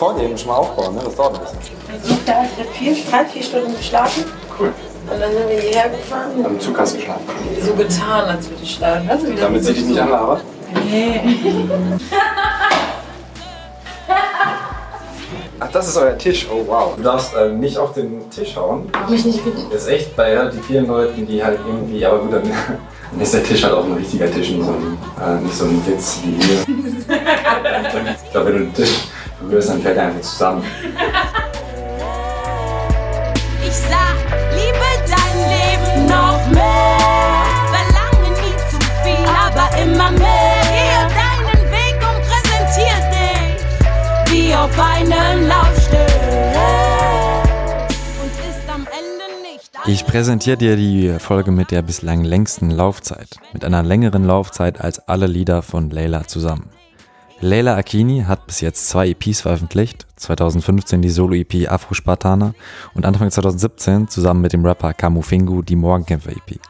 vorgeben, schon mal aufbauen, ne? Das dauert ein bisschen. Ich habe vier, drei, vier Stunden geschlafen. Cool. Und dann sind wir hierher gefahren. Am Zug hast du geschlafen. So getan, als würde ich schlafen. Das Damit sie dich nicht anlabert. Ach, das ist euer Tisch. Oh wow. Du darfst äh, nicht auf den Tisch hauen. Mach mich nicht wütend. Das ist echt bei relativ vielen Leuten, die halt irgendwie, aber gut, dann, dann ist der Tisch halt auch ein richtiger Tisch, nicht so ein, äh, nicht so ein Witz wie hier. ich glaube, wenn du den Tisch dann fällt er einfach zusammen. Ich sag, liebe dein Leben noch mehr. Verlange nie zu viel, aber immer mehr. Gehe deinen Weg und präsentier dich wie auf einem Laufsteg. Und ist am Ende nicht Ich präsentiere dir die Folge mit der bislang längsten Laufzeit, mit einer längeren Laufzeit als alle Lieder von Layla zusammen. Leila Akini hat bis jetzt zwei EPs veröffentlicht, 2015 die Solo-EP Afro Spartaner und Anfang 2017 zusammen mit dem Rapper Kamu Fingu die Morgenkämpfer EP.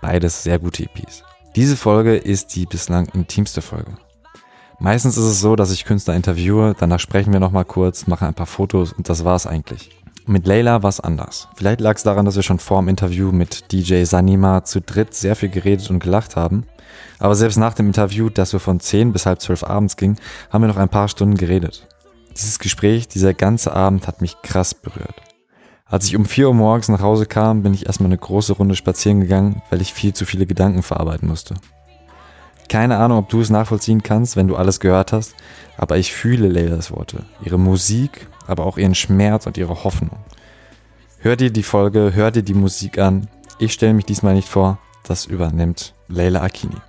Beides sehr gute EPs. Diese Folge ist die bislang intimste Folge. Meistens ist es so, dass ich Künstler interviewe, danach sprechen wir nochmal kurz, machen ein paar Fotos und das war's eigentlich. Mit Layla war es anders. Vielleicht lag es daran, dass wir schon vor dem Interview mit DJ Sanima zu dritt sehr viel geredet und gelacht haben. Aber selbst nach dem Interview, das so von 10 bis halb 12 abends ging, haben wir noch ein paar Stunden geredet. Dieses Gespräch, dieser ganze Abend hat mich krass berührt. Als ich um 4 Uhr morgens nach Hause kam, bin ich erstmal eine große Runde spazieren gegangen, weil ich viel zu viele Gedanken verarbeiten musste. Keine Ahnung, ob du es nachvollziehen kannst, wenn du alles gehört hast, aber ich fühle Leylas Worte, ihre Musik, aber auch ihren Schmerz und ihre Hoffnung. Hör dir die Folge, hör dir die Musik an. Ich stelle mich diesmal nicht vor, das übernimmt Leila Akini. ist.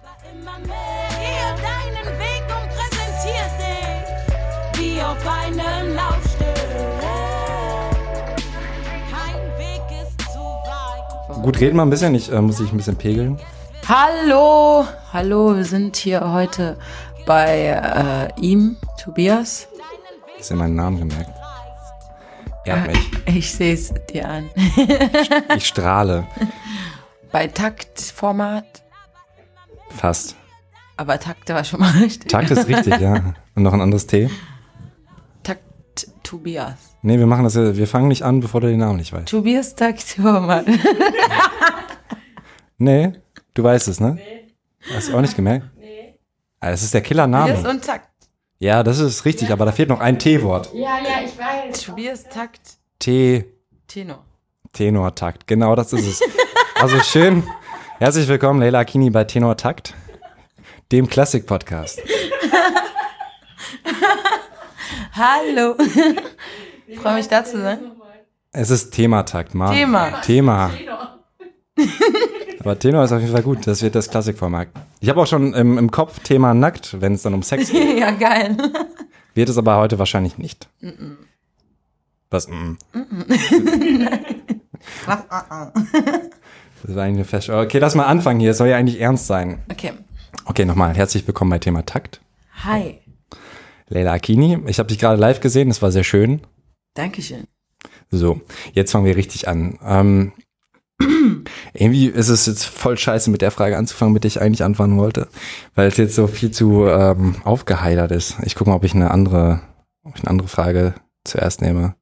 Gut, reden wir ein bisschen. Ich äh, muss dich ein bisschen pegeln. Hallo, hallo, wir sind hier heute bei äh, ihm, Tobias. Hast du meinen Namen gemerkt? Ehrt mich. Ich sehe es dir an. Ich strahle. bei Taktformat, Fast. aber Takt war schon mal richtig. Takt ist richtig, ja. Und noch ein anderes T. Takt Tobias. Nee, wir machen das ja, wir fangen nicht an, bevor du den Namen nicht weißt. Tobias Taktformat. Nee, du weißt es, ne? Nee. Hast du auch nicht gemerkt? Nee. Ah, das ist der Tobias Killername. und Takt. Ja, das ist richtig, aber da fehlt noch ein T-Wort. Ja, ja, ich weiß. Tobias Takt T. Tenor. Tenortakt, genau das ist es. Also schön. Herzlich willkommen, Leila Akini bei Tenortakt, dem Klassik-Podcast. Hallo. Ich freue mich da zu sein. Es ist Thematakt, Mann. Thema. Thema. Aber Tenor ist auf jeden Fall gut. Das wird das Klassikformat. Ich habe auch schon im, im Kopf Thema nackt, wenn es dann um Sex geht. Ja, geil. Wird es aber heute wahrscheinlich nicht. Was? Mm. Was? Ah, ah. Das war eigentlich eine. Okay, lass mal anfangen hier. Es soll ja eigentlich ernst sein. Okay. Okay, nochmal. Herzlich willkommen bei Thema Takt. Hi. Leila Akini. Ich habe dich gerade live gesehen. Das war sehr schön. Dankeschön. So, jetzt fangen wir richtig an. Ähm, irgendwie ist es jetzt voll scheiße, mit der Frage anzufangen, mit der ich eigentlich anfangen wollte, weil es jetzt so viel zu ähm, aufgeheitert ist. Ich gucke mal, ob ich eine andere, ob ich eine andere Frage zuerst nehme.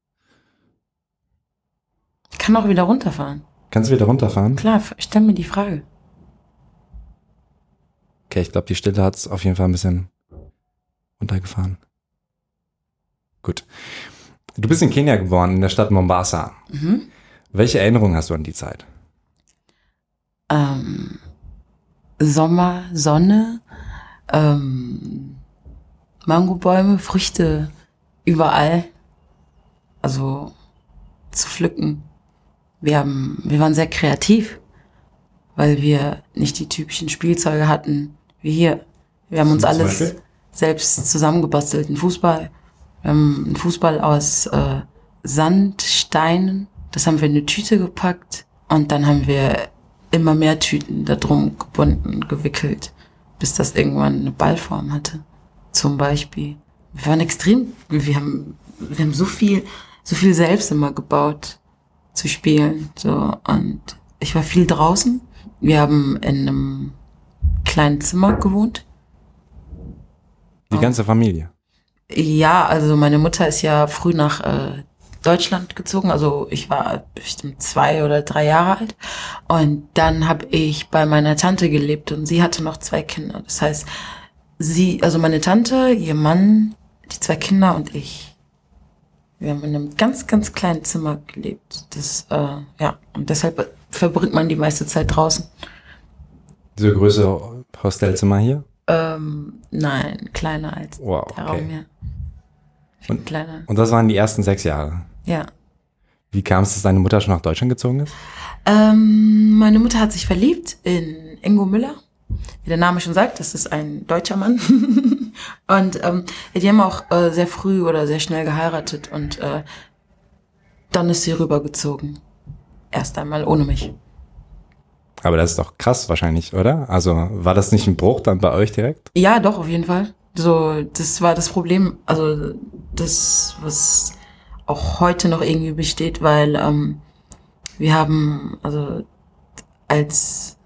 Ich kann auch wieder runterfahren. Kannst du wieder runterfahren? Klar, stell mir die Frage. Okay, ich glaube, die Stille hat es auf jeden Fall ein bisschen runtergefahren. Gut. Du bist in Kenia geboren, in der Stadt Mombasa. Mhm. Welche Erinnerungen hast du an die Zeit? Ähm, Sommer, Sonne, ähm, Mangobäume, Früchte überall. Also zu pflücken. Wir haben, wir waren sehr kreativ, weil wir nicht die typischen Spielzeuge hatten wie hier. Wir haben uns alles selbst zusammengebastelt. Ein Fußball. Wir haben einen Fußball aus äh, Sand, Steinen. Das haben wir in eine Tüte gepackt und dann haben wir immer mehr Tüten da drum gebunden, gewickelt, bis das irgendwann eine Ballform hatte. Zum Beispiel. wir waren extrem, wir haben, wir haben so viel, so viel selbst immer gebaut zu spielen. So und ich war viel draußen. Wir haben in einem kleinen Zimmer gewohnt. Die ganze Familie. Ja, also meine Mutter ist ja früh nach äh, Deutschland gezogen. Also ich war bestimmt zwei oder drei Jahre alt. Und dann habe ich bei meiner Tante gelebt und sie hatte noch zwei Kinder. Das heißt, sie, also meine Tante, ihr Mann, die zwei Kinder und ich. Wir haben in einem ganz, ganz kleinen Zimmer gelebt. Das, äh, ja, und deshalb verbringt man die meiste Zeit draußen. Diese größere Hostelzimmer hier? Ähm, nein, kleiner als Wow, der okay. Raum hier. Viel Und- kleiner. Und das waren die ersten sechs Jahre. Ja. Wie kam es, dass deine Mutter schon nach Deutschland gezogen ist? Ähm, meine Mutter hat sich verliebt in Ingo Müller. Wie der Name schon sagt, das ist ein deutscher Mann. und ähm, die haben auch äh, sehr früh oder sehr schnell geheiratet und äh, dann ist sie rübergezogen. Erst einmal ohne mich. Aber das ist doch krass wahrscheinlich, oder? Also war das nicht ein Bruch dann bei euch direkt? Ja, doch, auf jeden Fall. So, das war das Problem, also das, was auch heute noch irgendwie besteht, weil ähm, wir haben, also als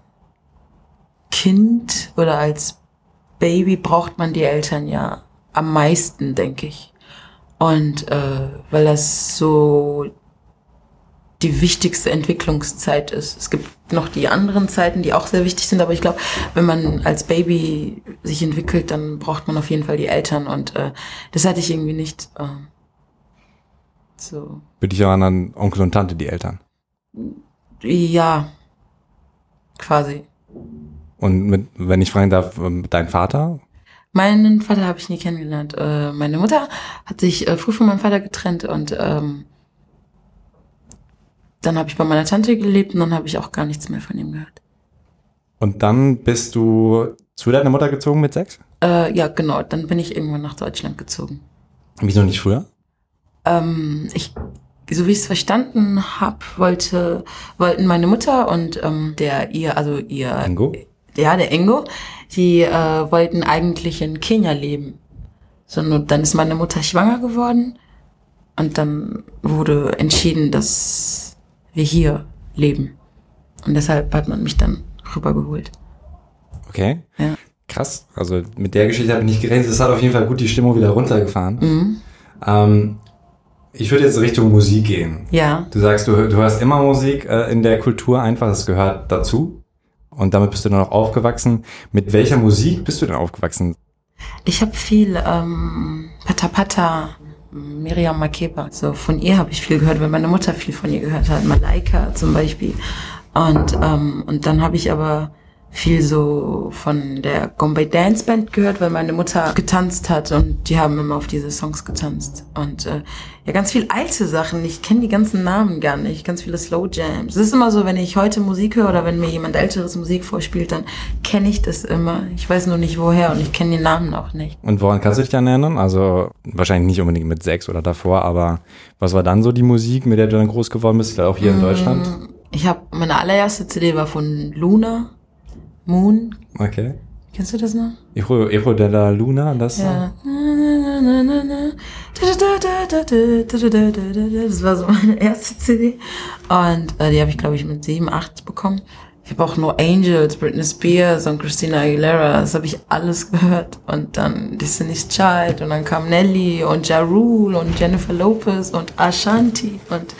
Kind oder als Baby braucht man die Eltern ja am meisten, denke ich. Und äh, weil das so die wichtigste Entwicklungszeit ist. Es gibt noch die anderen Zeiten, die auch sehr wichtig sind, aber ich glaube, wenn man als Baby sich entwickelt, dann braucht man auf jeden Fall die Eltern und äh, das hatte ich irgendwie nicht. Äh, so, Für dich waren dann Onkel und Tante die Eltern. ja, quasi. Und mit, wenn ich fragen darf, mit dein Vater? Meinen Vater habe ich nie kennengelernt. Äh, meine Mutter hat sich äh, früh von meinem Vater getrennt und ähm, dann habe ich bei meiner Tante gelebt und dann habe ich auch gar nichts mehr von ihm gehört. Und dann bist du zu deiner Mutter gezogen mit sechs? Äh, ja, genau. Dann bin ich irgendwann nach Deutschland gezogen. Wieso nicht früher? Ähm, ich, so wie ich es verstanden habe, wollte, wollten meine Mutter und ähm, der ihr, also ihr, Ingo? Ja, der Ingo, die äh, wollten eigentlich in Kenia leben. So, nur dann ist meine Mutter schwanger geworden und dann wurde entschieden, dass wir hier leben. Und deshalb hat man mich dann rübergeholt. Okay. Ja. Krass. Also mit der Geschichte habe ich nicht gerechnet. Das hat auf jeden Fall gut die Stimmung wieder runtergefahren. Mhm. Ähm, ich würde jetzt Richtung Musik gehen. Ja. Du sagst, du, du hörst immer Musik äh, in der Kultur einfach, das gehört dazu. Und damit bist du dann auch aufgewachsen. Mit welcher Musik bist du denn aufgewachsen? Ich habe viel ähm, Pata Pata, Miriam Makeba. So von ihr habe ich viel gehört, weil meine Mutter viel von ihr gehört hat. Malaika zum Beispiel. Und ähm, und dann habe ich aber viel so von der Gombay Dance Band gehört, weil meine Mutter getanzt hat und die haben immer auf diese Songs getanzt. Und äh, ja, ganz viel alte Sachen. Ich kenne die ganzen Namen gar nicht. Ganz viele Slow Jams. Es ist immer so, wenn ich heute Musik höre oder wenn mir jemand älteres Musik vorspielt, dann kenne ich das immer. Ich weiß nur nicht woher und ich kenne die Namen auch nicht. Und woran kannst du dich dann erinnern? Also wahrscheinlich nicht unbedingt mit sechs oder davor, aber was war dann so die Musik, mit der du dann groß geworden bist, auch hier in Deutschland? Ich habe meine allererste CD war von Luna Moon. Okay. Kennst du das noch? Echo, Echo de la Luna, das? Ja. Das war so meine erste CD. Und äh, die habe ich, glaube ich, mit sieben, acht bekommen. Ich habe auch nur Angels, Britney Spears und Christina Aguilera. Das habe ich alles gehört. Und dann Destiny's Child und dann kam Nelly und Ja Rule und Jennifer Lopez und Ashanti und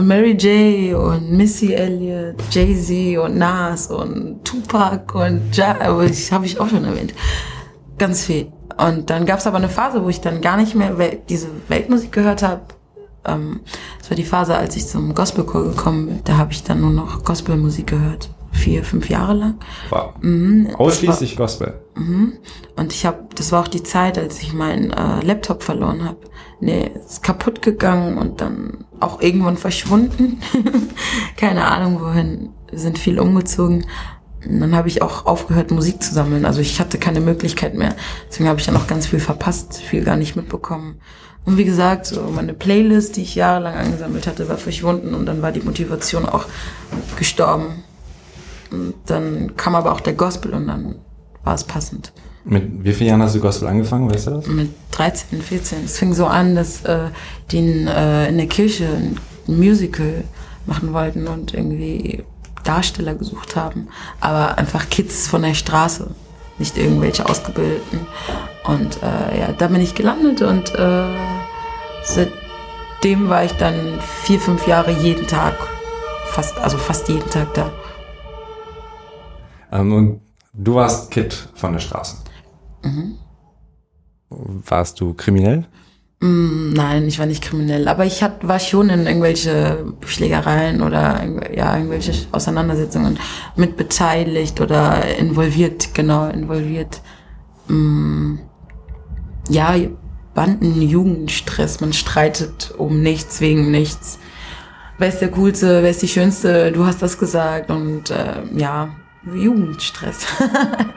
und Mary J. und Missy Elliott, Jay-Z und Nas und Tupac und ja, aber ich habe ich auch schon erwähnt. Ganz viel. Und dann gab es aber eine Phase, wo ich dann gar nicht mehr Wel diese Weltmusik gehört habe. Ähm, das war die Phase, als ich zum Gospelchor gekommen bin. Da habe ich dann nur noch Gospelmusik gehört. Vier, fünf Jahre lang. Wow. Mhm, das Ausschließlich Gospel. und ich habe, das war auch die Zeit, als ich meinen äh, Laptop verloren habe. Nee, ist kaputt gegangen und dann auch irgendwann verschwunden. Keine Ahnung wohin. Wir sind viel umgezogen. Und dann habe ich auch aufgehört, Musik zu sammeln. Also ich hatte keine Möglichkeit mehr. Deswegen habe ich dann auch ganz viel verpasst, viel gar nicht mitbekommen. Und wie gesagt, so meine Playlist, die ich jahrelang angesammelt hatte, war verschwunden und dann war die Motivation auch gestorben. Und dann kam aber auch der Gospel und dann war es passend. Mit wie vielen Jahren hast du Gospel angefangen, weißt du das? Mit 13, 14. Es fing so an, dass äh, die in, äh, in der Kirche ein Musical machen wollten und irgendwie Darsteller gesucht haben. Aber einfach Kids von der Straße, nicht irgendwelche Ausgebildeten. Und äh, ja, da bin ich gelandet und äh, seitdem war ich dann vier, fünf Jahre jeden Tag, fast, also fast jeden Tag da. Ähm, und du warst Kid von der Straße. Mhm. Warst du kriminell? Mm, Nein, ich war nicht kriminell, aber ich hat, war schon in irgendwelche Schlägereien oder ja, irgendwelche Auseinandersetzungen mit beteiligt oder involviert, genau, involviert. Mm, Ja, Banden, Jugendstress, man streitet um nichts, wegen nichts. Wer ist der Coolste, wer ist die Schönste, du hast das gesagt und äh, ja, Jugendstress.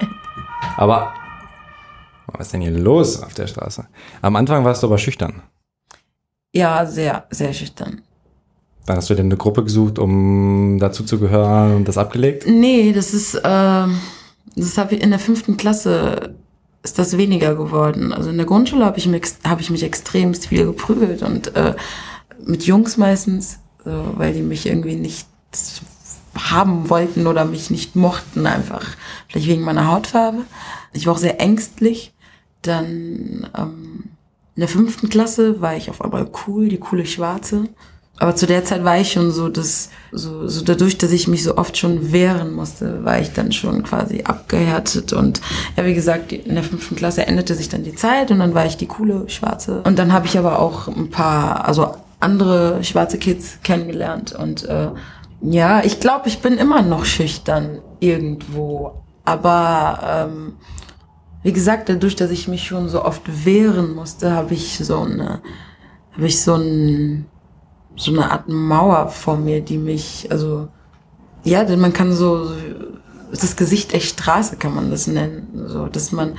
Aber was ist denn hier los auf der Straße? Am Anfang warst du aber schüchtern. ja, sehr, sehr schüchtern. Dann hast du dir eine Gruppe gesucht, um dazu zu gehören und das abgelegt? Nee, das ist, ähm, das habe ich in der fünften Klasse ist das weniger geworden. Also in der Grundschule habe ich, mich hab ich mich extremst viel geprügelt und äh, mit Jungs meistens, so, weil die mich irgendwie nicht haben wollten oder mich nicht mochten einfach. Vielleicht wegen meiner Hautfarbe. Ich war auch sehr ängstlich. Dann ähm, in der fünften Klasse war ich auf einmal cool, die coole Schwarze. Aber zu der Zeit war ich schon so, dass, so, so dadurch, dass ich mich so oft schon wehren musste, war ich dann schon quasi abgehärtet. Und ja, wie gesagt, in der fünften Klasse endete sich dann die Zeit und dann war ich die coole Schwarze. Und dann habe ich aber auch ein paar, also andere schwarze Kids kennengelernt. Und äh, ja, ich glaube, ich bin immer noch schüchtern irgendwo. Aber ähm, wie gesagt, dadurch, dass ich mich schon so oft wehren musste, habe ich so eine, habe ich so ein, so eine Art Mauer vor mir, die mich, also, ja, denn man kann so, das Gesicht der Straße kann man das nennen, so, dass man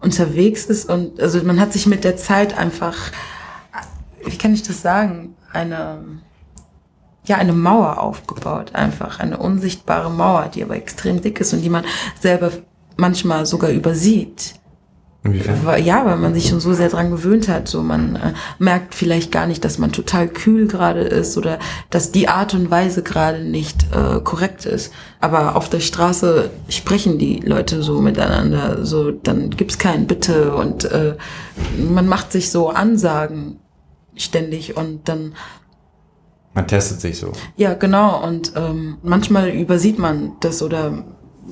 unterwegs ist und, also man hat sich mit der Zeit einfach, wie kann ich das sagen, eine, ja, eine Mauer aufgebaut, einfach eine unsichtbare Mauer, die aber extrem dick ist und die man selber manchmal sogar übersieht. Inwiefern? Ja, weil man sich schon so sehr dran gewöhnt hat. So man äh, merkt vielleicht gar nicht, dass man total kühl gerade ist oder dass die Art und Weise gerade nicht äh, korrekt ist. Aber auf der Straße sprechen die Leute so miteinander. So dann gibt's kein Bitte und äh, man macht sich so Ansagen ständig und dann Man testet sich so. ja, genau. Und ähm, manchmal übersieht man das oder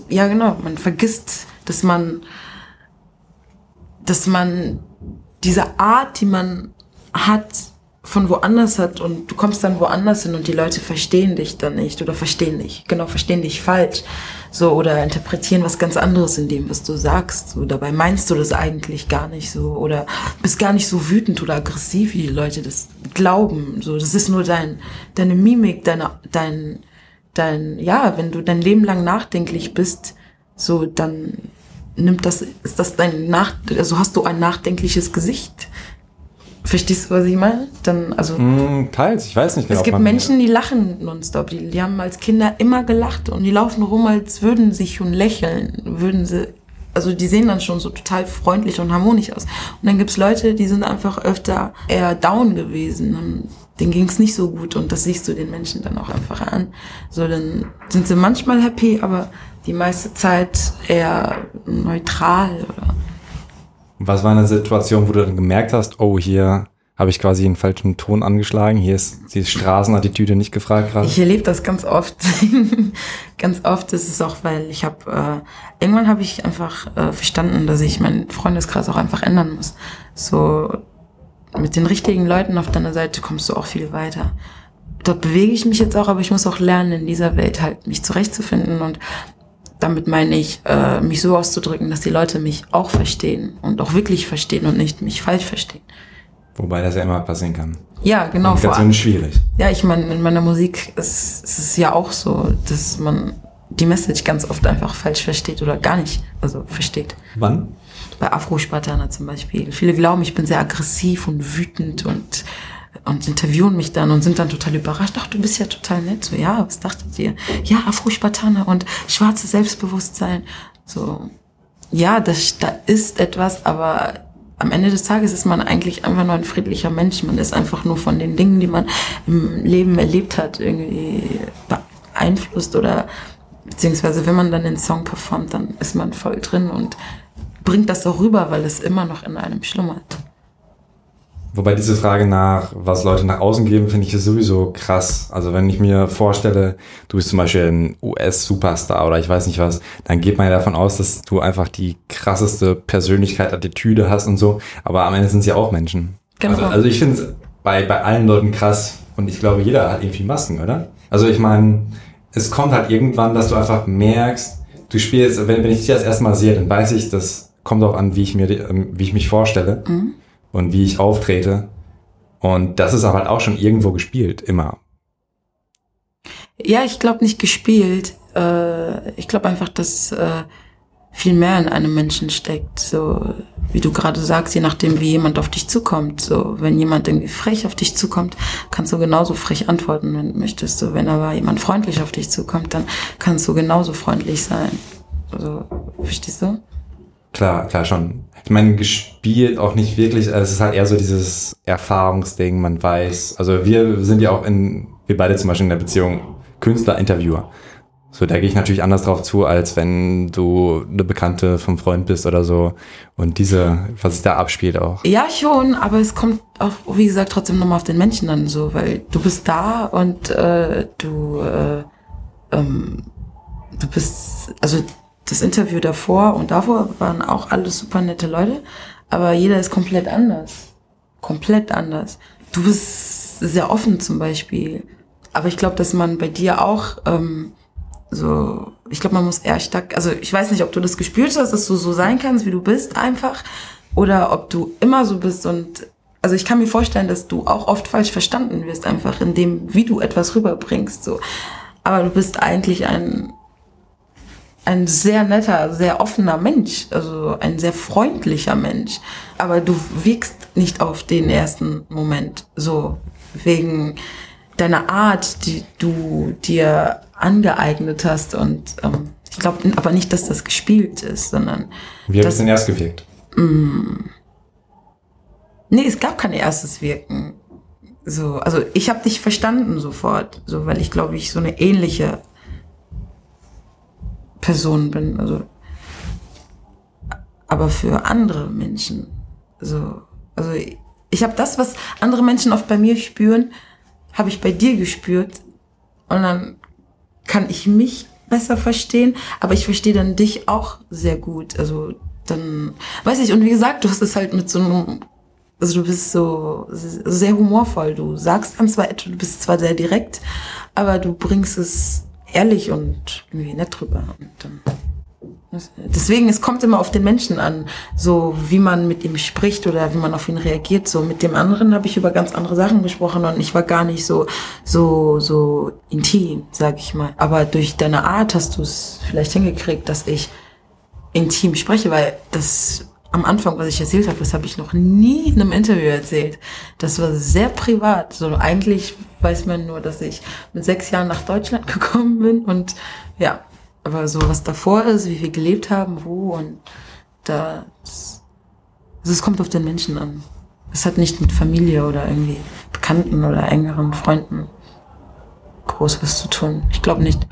ja, genau. Man vergisst, dass man, dass man diese Art, die man hat, von woanders hat und du kommst dann woanders hin und die Leute verstehen dich dann nicht oder verstehen dich, genau, verstehen dich falsch. So, oder interpretieren was ganz anderes in dem, was du sagst. So, dabei meinst du das eigentlich gar nicht so. Oder bist gar nicht so wütend oder aggressiv, wie die Leute das glauben. So, das ist nur dein, deine Mimik, deine, dein, dein, ja, wenn du dein Leben lang nachdenklich bist, so, dann nimmt das, ist das dein nach, also hast du ein nachdenkliches Gesicht. Verstehst du, was ich meine? Dann, also, Hm, teils, ich weiß nicht genau. es gibt Menschen, die lachen nonstop. Die, die haben als Kinder immer gelacht und die laufen rum, als würden sie schon lächeln. Würden sie, also die sehen dann schon so total freundlich und harmonisch aus. Und dann gibt's Leute, die sind einfach öfter eher down gewesen. Denen ging's nicht so gut und das siehst du den Menschen dann auch einfach an. So, dann sind sie manchmal happy, aber die meiste Zeit eher neutral oder Was war eine Situation, wo du dann gemerkt hast, oh, hier habe ich quasi einen falschen Ton angeschlagen, hier ist die Straßenattitüde nicht gefragt gerade? Ich erlebe das ganz oft. ganz oft ist es auch, weil ich habe, äh, irgendwann habe ich einfach äh, verstanden, dass ich meinen Freundeskreis auch einfach ändern muss. So mit den richtigen Leuten auf deiner Seite kommst du auch viel weiter. Dort bewege ich mich jetzt auch, aber ich muss auch lernen, in dieser Welt halt mich zurechtzufinden und damit meine ich, äh, mich so auszudrücken, dass die Leute mich auch verstehen und auch wirklich verstehen und nicht mich falsch verstehen. Wobei das ja immer passieren kann. Ja, genau. Kommunikation ist schwierig. ja, ich meine, in meiner Musik ist, ist es ja auch so, dass man die Message ganz oft einfach falsch versteht oder gar nicht, also versteht. Wann? Bei Afro-Spartaner zum Beispiel. Viele glauben, ich bin sehr aggressiv und wütend und, und interviewen mich dann und sind dann total überrascht. Ach, du bist ja total nett. So, ja, was dachtet ihr? Ja, Afro-Spartaner und schwarzes Selbstbewusstsein. So, ja, das, da ist etwas, aber am Ende des Tages ist man eigentlich einfach nur ein friedlicher Mensch. Man ist einfach nur von den Dingen, die man im Leben erlebt hat, irgendwie beeinflusst oder beziehungsweise wenn man dann den Song performt, dann ist man voll drin und bringt das auch rüber, weil es immer noch in einem schlummert. Wobei diese Frage nach, was Leute nach außen geben, finde ich sowieso krass. Also wenn ich mir vorstelle, du bist zum Beispiel ein US-Superstar oder ich weiß nicht was, dann geht man ja davon aus, dass du einfach die krasseste Persönlichkeit, Attitüde hast und so. Aber am Ende sind sie ja auch Menschen. Genau. Also, also ich finde es bei, bei allen Leuten krass und ich glaube, jeder hat irgendwie Masken, oder? Also ich meine, es kommt halt irgendwann, dass du einfach merkst, du spielst, wenn, wenn ich dich das erste Mal sehe, dann weiß ich, das kommt auch an, wie ich mir, ähm, wie ich mich vorstelle. Mhm und wie ich auftrete. Und das ist aber halt auch schon irgendwo gespielt, immer. Ja, ich glaube nicht gespielt. Äh, ich glaube einfach, dass äh, viel mehr in einem Menschen steckt. So, wie du gerade sagst, je nachdem, wie jemand auf dich zukommt. So, wenn jemand irgendwie frech auf dich zukommt, kannst du genauso frech antworten, wenn du möchtest. So, wenn aber jemand freundlich auf dich zukommt, dann kannst du genauso freundlich sein. Also, verstehst du? Klar, klar schon. Ich meine, gespielt auch nicht wirklich, also es ist halt eher so dieses Erfahrungsding, man weiß. Also wir sind ja auch in, wir beide zum Beispiel in der Beziehung Künstler-Interviewer. So, da gehe ich natürlich anders drauf zu, als wenn du eine Bekannte vom Freund bist oder so. Und diese, was sich da abspielt auch. Ja, schon, aber es kommt auch, wie gesagt, trotzdem nochmal auf den Menschen an, so, weil du bist da und äh, du, äh, ähm, du bist, also das Interview davor und davor waren auch alles super nette Leute, aber jeder ist komplett anders. Komplett anders. Du bist sehr offen zum Beispiel. Aber ich glaube, dass man bei dir auch ähm, so, ich glaube, man muss eher stark, also ich weiß nicht, ob du das gespürt hast, dass du so sein kannst, wie du bist einfach, oder ob du immer so bist und also ich kann mir vorstellen, dass du auch oft falsch verstanden wirst, einfach in dem, wie du etwas rüberbringst, so. Aber du bist eigentlich ein ein sehr netter, sehr offener Mensch, also ein sehr freundlicher Mensch. Aber du wirkst nicht auf den ersten Moment so wegen deiner Art, die du dir angeeignet hast. Und ähm, ich glaube aber nicht, dass das gespielt ist, sondern. Wie hat es denn erst gewirkt? Mm, nee, es gab kein erstes Wirken. So, also ich habe dich verstanden sofort, so weil ich glaube ich so eine ähnliche Person bin. Also, aber für andere Menschen. So, also ich habe das, was andere Menschen oft bei mir spüren, habe ich bei dir gespürt. Und dann kann ich mich besser verstehen, aber ich verstehe dann dich auch sehr gut. Also dann, weiß ich, und wie gesagt, du hast es halt mit so einem, also du bist so sehr humorvoll. Du sagst dann zwar etwas, du bist zwar sehr direkt, aber du bringst es ehrlich und irgendwie nett drüber. Und, ähm, deswegen, es kommt immer auf den Menschen an, so wie man mit ihm spricht oder wie man auf ihn reagiert. So mit dem anderen habe ich über ganz andere Sachen gesprochen und ich war gar nicht so so so intim, sag ich mal. Aber durch deine Art hast du es vielleicht hingekriegt, dass ich intim spreche, weil das am Anfang, was ich erzählt habe, das habe ich noch nie in einem Interview erzählt. Das war sehr privat. So eigentlich weiß man nur, dass ich mit sechs Jahren nach Deutschland gekommen bin und ja, aber so was davor ist, wie wir gelebt haben, wo und da, das, also es kommt auf den Menschen an. Es hat nicht mit Familie oder irgendwie Bekannten oder engeren Freunden groß was zu tun. Ich glaube nicht.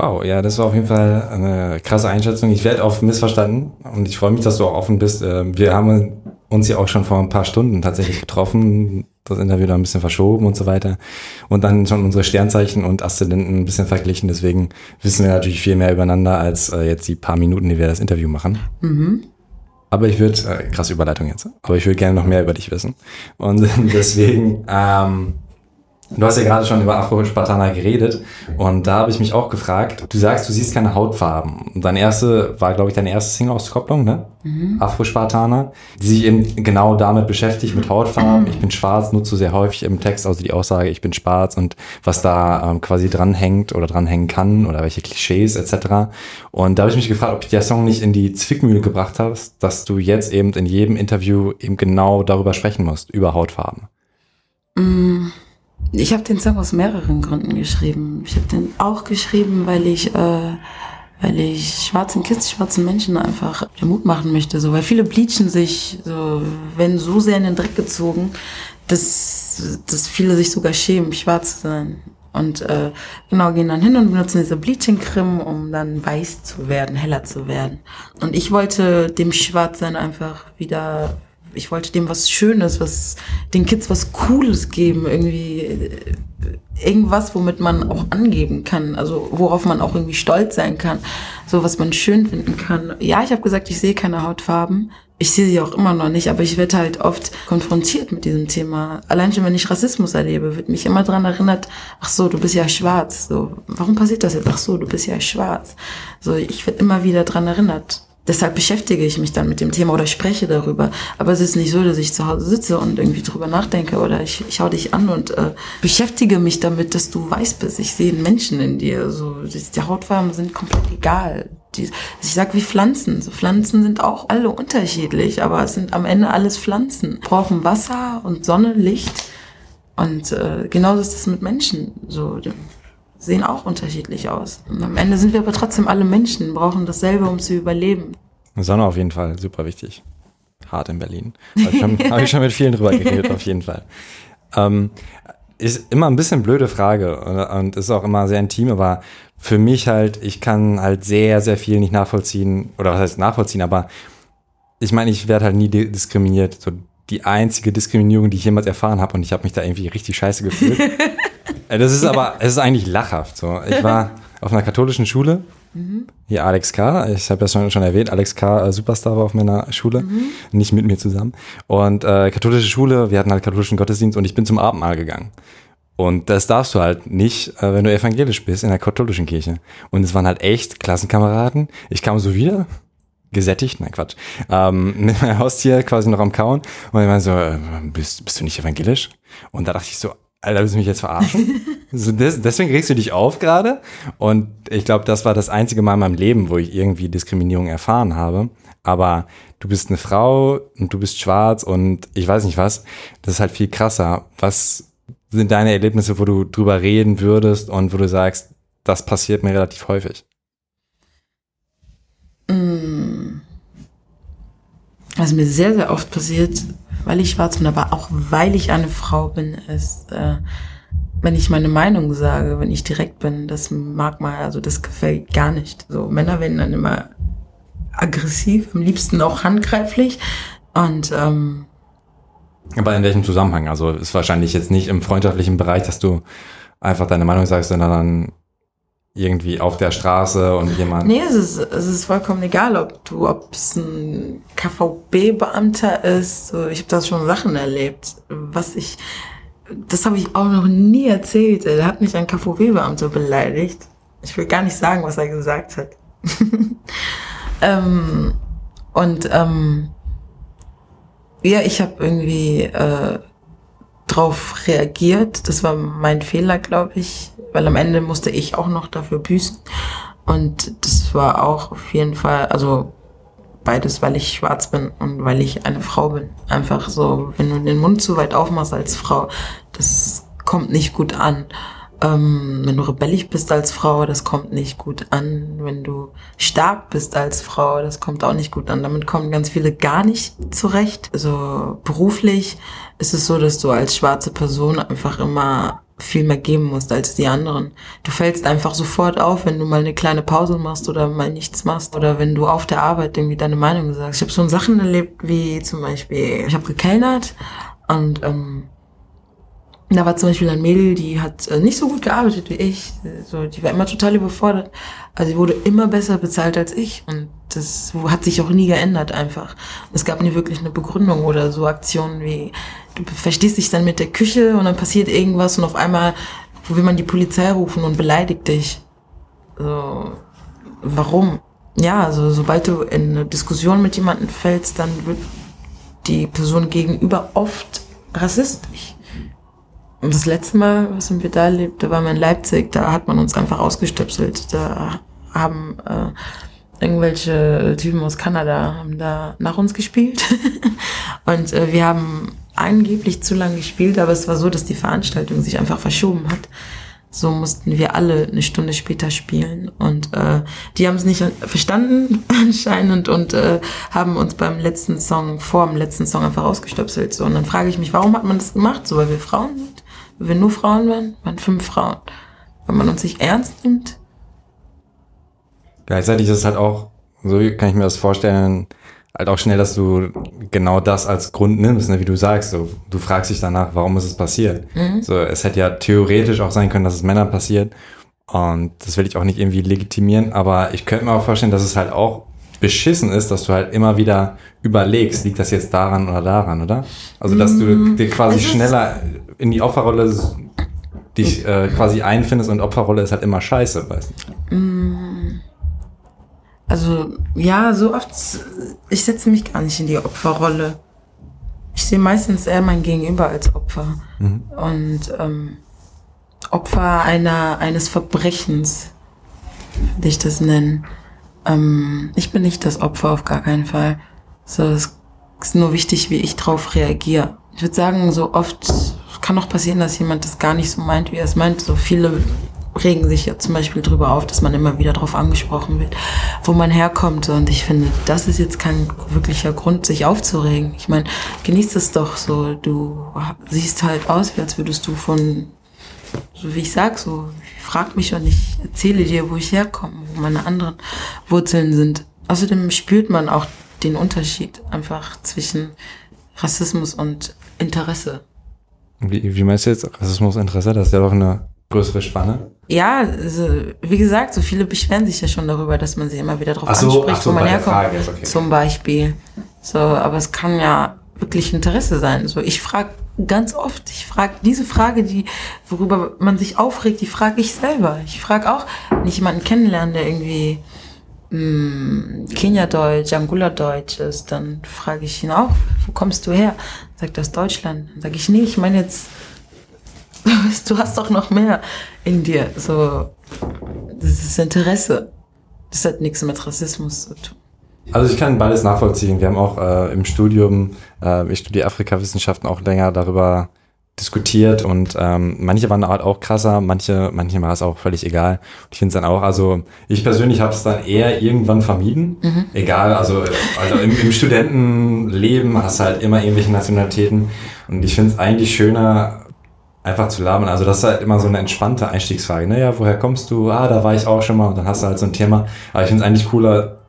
Wow, ja, das war auf jeden Fall eine krasse Einschätzung. Ich werde oft missverstanden und ich freue mich, dass du auch offen bist. Ähm, wir haben uns ja auch schon vor ein paar Stunden tatsächlich getroffen, das Interview da ein bisschen verschoben und so weiter und dann schon unsere Sternzeichen und Aszendenten ein bisschen verglichen. Deswegen wissen wir natürlich viel mehr übereinander als äh, jetzt die paar Minuten, die wir das Interview machen. Mhm. Aber ich würde, äh, krasse Überleitung jetzt, aber ich würde gerne noch mehr über dich wissen. Und deswegen ähm, Du hast ja gerade schon über Afro-Spartaner geredet und da habe ich mich auch gefragt, du sagst, du siehst keine Hautfarben. Deine erste war, glaube ich, deine erste Single-Auskopplung, ne? Mhm. Afro-Spartaner, die sich eben genau damit beschäftigt, mit Hautfarben. Ich bin schwarz, nutze sehr häufig im Text, also die Aussage, ich bin schwarz und was da ähm, quasi dranhängt oder dranhängen kann oder welche Klischees etc. Und da habe ich mich gefragt, ob ich der Song nicht in die Zwickmühle gebracht hast, dass du jetzt eben in jedem Interview eben genau darüber sprechen musst, über Hautfarben. Mhm. Ich habe den Song aus mehreren Gründen geschrieben. Ich habe den auch geschrieben, weil ich, äh, weil ich schwarzen Kids, schwarzen Menschen einfach den Mut machen möchte, so, weil viele bleachen sich, so, werden so sehr in den Dreck gezogen, dass, dass viele sich sogar schämen, schwarz zu sein. Und äh, genau, gehen dann hin und benutzen diese Bleaching-Creme, um dann weiß zu werden, heller zu werden. Und ich wollte dem Schwarzsein einfach wieder, ich wollte dem was Schönes, was den Kids was Cooles geben, irgendwie äh, irgendwas, womit man auch angeben kann, also worauf man auch irgendwie stolz sein kann, so was man schön finden kann. Ja, ich habe gesagt, ich sehe keine Hautfarben, ich sehe sie auch immer noch nicht, aber ich werde halt oft konfrontiert mit diesem Thema. Allein schon, wenn ich Rassismus erlebe, wird mich immer dran erinnert, ach so, du bist ja schwarz. So, warum passiert das jetzt? Ach so, du bist ja schwarz. So, ich werde immer wieder dran erinnert. Deshalb beschäftige ich mich dann mit dem Thema oder spreche darüber. Aber es ist nicht so, dass ich zu Hause sitze und irgendwie drüber nachdenke oder ich, ich hau dich an und äh, beschäftige mich damit, dass du weiß bist. Ich sehe einen Menschen in dir. So, die Hautfarben sind komplett egal die, ich sag wie Pflanzen. So Pflanzen sind auch alle unterschiedlich, aber es sind am Ende alles Pflanzen. Brauchen Wasser und Sonne, Licht. Und äh, genauso ist es mit Menschen. So die sehen auch unterschiedlich aus. Und am Ende sind wir aber trotzdem alle Menschen, brauchen dasselbe, um zu überleben. Sonne auf jeden Fall, super wichtig. Hart in Berlin. Habe ich, schon, hab ich schon mit vielen drüber geredet, auf jeden Fall. Ähm, ist immer ein bisschen blöde Frage und ist auch immer sehr intim, aber für mich halt, ich kann halt sehr, sehr viel nicht nachvollziehen, oder was heißt nachvollziehen, aber ich meine, ich werde halt nie diskriminiert. So die einzige Diskriminierung, die ich jemals erfahren habe und ich habe mich da irgendwie richtig scheiße gefühlt. Äh, das ist aber, es ist eigentlich lachhaft. So. Ich war auf einer katholischen Schule. Mhm. Hier Alex K., ich habe ja schon, schon erwähnt, Alex K. Äh, Superstar war auf meiner Schule, mhm. nicht mit mir zusammen. Und äh, katholische Schule, wir hatten halt katholischen Gottesdienst und ich bin zum Abendmahl gegangen. Und das darfst du halt nicht, äh, wenn du evangelisch bist in der katholischen Kirche. Und es waren halt echt Klassenkameraden. Ich kam so wieder, gesättigt, nein Quatsch, ähm, mit meinem Haustier quasi noch am Kauen. Und ich war so, äh, bist, bist du nicht evangelisch? Und da dachte ich so, Alter, willst du mich jetzt verarschen? so des, deswegen regst du dich auf gerade. Und ich glaube, das war das einzige Mal in meinem Leben, wo ich irgendwie Diskriminierung erfahren habe. Aber du bist eine Frau und du bist schwarz und ich weiß nicht was. Das ist halt viel krasser. Was sind deine Erlebnisse, wo du drüber reden würdest und wo du sagst, das passiert mir relativ häufig? Mm. Was mir sehr, sehr oft passiert, weil ich schwarz bin, aber auch weil ich eine Frau bin, ist, äh, wenn ich meine Meinung sage, wenn ich direkt bin, das mag mal, also das gefällt gar nicht. So Männer werden dann immer aggressiv, am liebsten auch handgreiflich und ähm, aber in welchem Zusammenhang? Also ist wahrscheinlich jetzt nicht im freundschaftlichen Bereich, dass du einfach deine Meinung sagst, sondern dann irgendwie auf der Straße und jemand. Nee, es ist, es ist vollkommen egal, ob du, ob es ein KVB-Beamter ist. Ich habe da schon Sachen erlebt, was ich, das habe ich auch noch nie erzählt. Da hat mich ein KVB-Beamter beleidigt. Ich will gar nicht sagen, was er gesagt hat. ähm, und ähm, ja, ich habe irgendwie äh, drauf reagiert. Das war mein Fehler, glaube ich, weil am Ende musste ich auch noch dafür büßen. Und das war auch auf jeden Fall, also beides, weil ich schwarz bin und weil ich eine Frau bin. Einfach so, wenn du den Mund zu weit aufmachst als Frau, das kommt nicht gut an. Ähm, wenn du rebellisch bist als Frau, das kommt nicht gut an. Wenn du stark bist als Frau, das kommt auch nicht gut an. Damit kommen ganz viele gar nicht zurecht. Also beruflich ist es so, dass du als schwarze Person einfach immer viel mehr geben musst als die anderen. Du fällst einfach sofort auf, wenn du mal eine kleine Pause machst oder mal nichts machst oder wenn du auf der Arbeit irgendwie deine Meinung sagst. Ich habe schon Sachen erlebt, wie zum Beispiel, ich habe gekellnert und ähm, da war zum Beispiel ein Mädel, die hat äh, nicht so gut gearbeitet wie ich. So, die war immer total überfordert. Also sie wurde immer besser bezahlt als ich. Und das hat sich auch nie geändert einfach. Es gab nie wirklich eine Begründung oder so Aktionen wie, du verstehst dich dann mit der Küche und dann passiert irgendwas und auf einmal will man die Polizei rufen und beleidigt dich. So, warum? Ja, also sobald du in eine Diskussion mit jemandem fällst, dann wird die Person gegenüber oft rassistisch. Und das letzte Mal, was wir da erlebt, da waren wir in Leipzig, da hat man uns einfach ausgestöpselt. Da haben äh, irgendwelche Typen aus Kanada haben da nach uns gespielt. und äh, wir haben angeblich zu lang gespielt, aber es war so, dass die Veranstaltung sich einfach verschoben hat. So mussten wir alle eine Stunde später spielen. Und äh, die haben es nicht verstanden anscheinend und äh, haben uns beim letzten Song, vor dem letzten Song einfach ausgestöpselt. So, und dann frage ich mich, warum hat man das gemacht? So, weil wir Frauen sind? Wir nur Frauen waren? waren fünf Frauen. Wenn man uns nicht ernst nimmt? Gleichzeitig ist es halt auch, so kann ich mir das vorstellen, halt auch schnell, dass du genau das als Grund nimmst, ne, wie du sagst. So, du fragst dich danach, warum ist es passiert? Mhm. So, es hätte ja theoretisch auch sein können, dass es Männern passiert. Und das will ich auch nicht irgendwie legitimieren, aber ich könnte mir auch vorstellen, dass es halt auch beschissen ist, dass du halt immer wieder überlegst, liegt das jetzt daran oder daran, oder? Also, dass du mhm. dir quasi schneller in die Opferrolle dich äh, quasi einfindest und Opferrolle ist halt immer scheiße, weißt du? Mhm. Also ja, so oft, ich setze mich gar nicht in die Opferrolle. Ich sehe meistens eher mein Gegenüber als Opfer. Mhm. Und ähm, Opfer einer, eines Verbrechens, würde ich das nennen. Ähm, ich bin nicht das Opfer auf gar keinen Fall. So, es ist nur wichtig, wie ich drauf reagiere. Ich würde sagen, so oft kann auch passieren, dass jemand das gar nicht so meint, wie er es meint. So viele regen sich ja zum Beispiel drüber auf, dass man immer wieder darauf angesprochen wird, wo man herkommt. Und ich finde, das ist jetzt kein wirklicher Grund, sich aufzuregen. Ich meine, genießt es doch so. Du siehst halt aus, als würdest du von, so wie ich sag, so, frag mich und ich erzähle dir, wo ich herkomme, wo meine anderen Wurzeln sind. Außerdem spürt man auch den Unterschied einfach zwischen Rassismus und Interesse. Wie, wie meinst du jetzt Rassismus, Interesse? Das ist ja doch eine größere Spanne? Ja, also, wie gesagt, so viele beschweren sich ja schon darüber, dass man sie immer wieder darauf so, anspricht, so, wo man herkommt. okay. Zum Beispiel. So, aber es kann ja wirklich Interesse sein. So, ich frage ganz oft, ich frage diese Frage, die, worüber man sich aufregt, die frage ich selber. Ich frage auch, wenn ich jemanden kennenlerne, der irgendwie mh, hm, Kenia-Deutsch, Angola-Deutsch ist, dann frage ich ihn auch, wo kommst du her? Sagt das Deutschland. Dann sage ich, nee, ich meine jetzt du hast doch noch mehr in dir. So, das ist Interesse. Das hat nichts mit Rassismus zu tun. Also ich kann beides nachvollziehen. Wir haben auch äh, im Studium, äh, ich studiere Afrikawissenschaften, auch länger darüber diskutiert und ähm, manche waren halt auch krasser, manche, manche war es auch völlig egal. Und ich finde es dann auch, also ich persönlich habe es dann eher irgendwann vermieden. Mhm. Egal, also, also im, im Studentenleben hast du halt immer irgendwelche Nationalitäten und ich finde es eigentlich schöner, einfach zu labern. Also das ist halt immer so eine entspannte Einstiegsfrage. Naja, woher kommst du? Ah, da war ich auch schon mal. Und dann hast du halt so ein Thema. Aber ich finde es eigentlich cooler,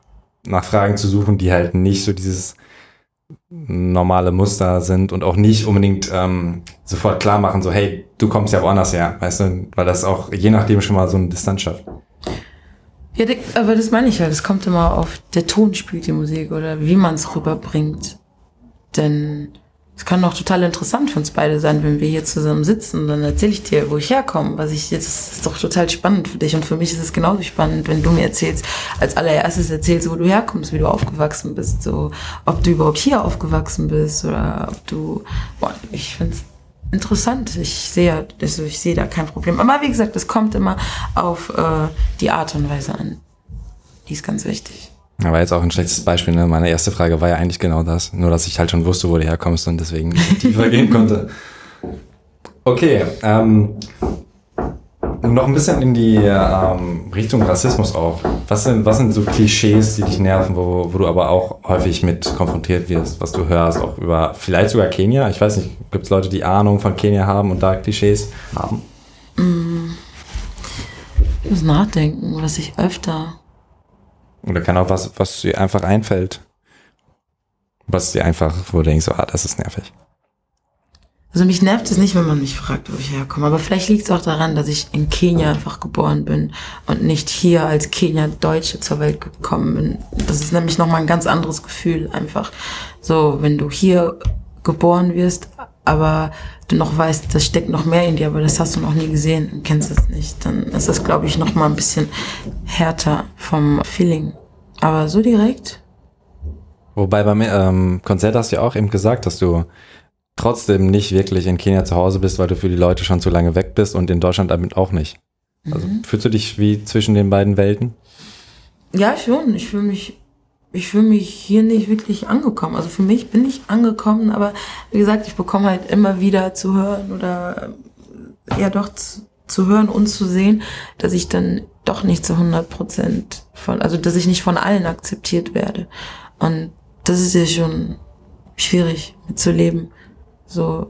nach Fragen zu suchen, die halt nicht so dieses normale Muster sind und auch nicht unbedingt ähm, sofort klar machen, so hey, du kommst ja woanders her, weißt du, weil das auch je nachdem schon mal so eine Distanz schafft. Ja, aber das meine ich halt, es kommt immer auf, der Ton spielt die Musik oder wie man es rüberbringt. Denn es kann doch total interessant für uns beide sein, wenn wir hier zusammen sitzen. Dann erzähle ich dir, wo ich herkomme. Was ich jetzt das ist doch total spannend für dich und für mich ist es genauso spannend, wenn du mir erzählst, als allererstes erzählst, wo du herkommst, wie du aufgewachsen bist, so ob du überhaupt hier aufgewachsen bist oder ob du. Boah, ich finde es interessant. Ich sehe, also ich sehe da kein Problem. Aber wie gesagt, es kommt immer auf äh, die Art und Weise an. Die ist ganz wichtig. Aber jetzt auch ein schlechtes Beispiel. Ne? Meine erste Frage war ja eigentlich genau das. Nur, dass ich halt schon wusste, wo du herkommst und deswegen tiefer gehen konnte. Okay, ähm, noch ein bisschen in die ähm, Richtung Rassismus auch. Was sind, was sind so Klischees, die dich nerven, wo, wo du aber auch häufig mit konfrontiert wirst, was du hörst, auch über vielleicht sogar Kenia? Ich weiß nicht, gibt es Leute, die Ahnung von Kenia haben und da Klischees haben? Ich muss nachdenken, was ich öfter oder kann auch was, was dir einfach einfällt. Was dir einfach, wo du denkst, ah, das ist nervig. Also mich nervt es nicht, wenn man mich fragt, wo ich herkomme. Aber vielleicht liegt es auch daran, dass ich in Kenia einfach geboren bin und nicht hier als Kenia-Deutsche zur Welt gekommen bin. Das ist nämlich nochmal ein ganz anderes Gefühl einfach. So, wenn du hier geboren wirst, aber du noch weißt, das steckt noch mehr in dir, aber das hast du noch nie gesehen und kennst es nicht, dann ist das, glaube ich, noch mal ein bisschen härter vom Feeling. Aber so direkt. Wobei beim ähm, Konzert hast du ja auch eben gesagt, dass du trotzdem nicht wirklich in Kenia zu Hause bist, weil du für die Leute schon zu lange weg bist und in Deutschland damit auch nicht. Also mhm. fühlst du dich wie zwischen den beiden Welten? Ja, schon. Ich fühle mich ich fühle mich hier nicht wirklich angekommen. Also für mich bin ich angekommen, aber wie gesagt, ich bekomme halt immer wieder zu hören oder äh, ja doch zu, zu hören und zu sehen, dass ich dann doch nicht zu 100 Prozent von, also dass ich nicht von allen akzeptiert werde. Und das ist ja schon schwierig mitzuleben. So,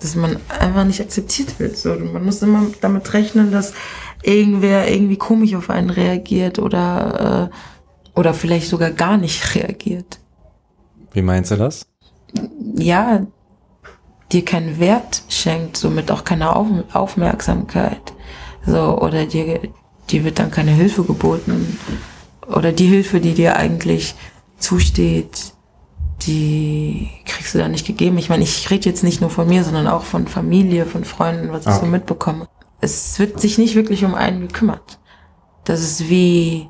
dass man einfach nicht akzeptiert wird. So, man muss immer damit rechnen, dass irgendwer irgendwie komisch auf einen reagiert oder, äh, oder vielleicht sogar gar nicht reagiert. Wie meinst du das? Ja, dir keinen Wert schenkt, somit auch keine Auf Aufmerksamkeit. So, oder dir, dir wird dann keine Hilfe geboten. Oder die Hilfe, die dir eigentlich zusteht, die kriegst du dann nicht gegeben. Ich meine, ich rede jetzt nicht nur von mir, sondern auch von Familie, von Freunden, was ich so mitbekomme. Es wird sich nicht wirklich um einen gekümmert. Das ist wie,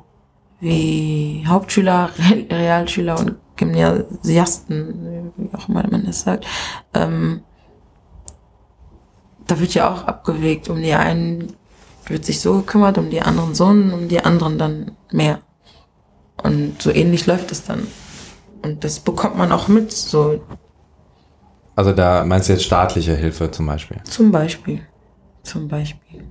wie Hauptschüler, Realschüler und Gymnasiasten, wie auch immer man das sagt. Ähm, da wird ja auch abgewegt. Um die einen wird sich so gekümmert, um die anderen so, um die anderen dann mehr. Und so ähnlich läuft es dann. Und das bekommt man auch mit. So. Also da meinst du jetzt staatliche Hilfe zum Beispiel? Zum Beispiel. Zum Beispiel.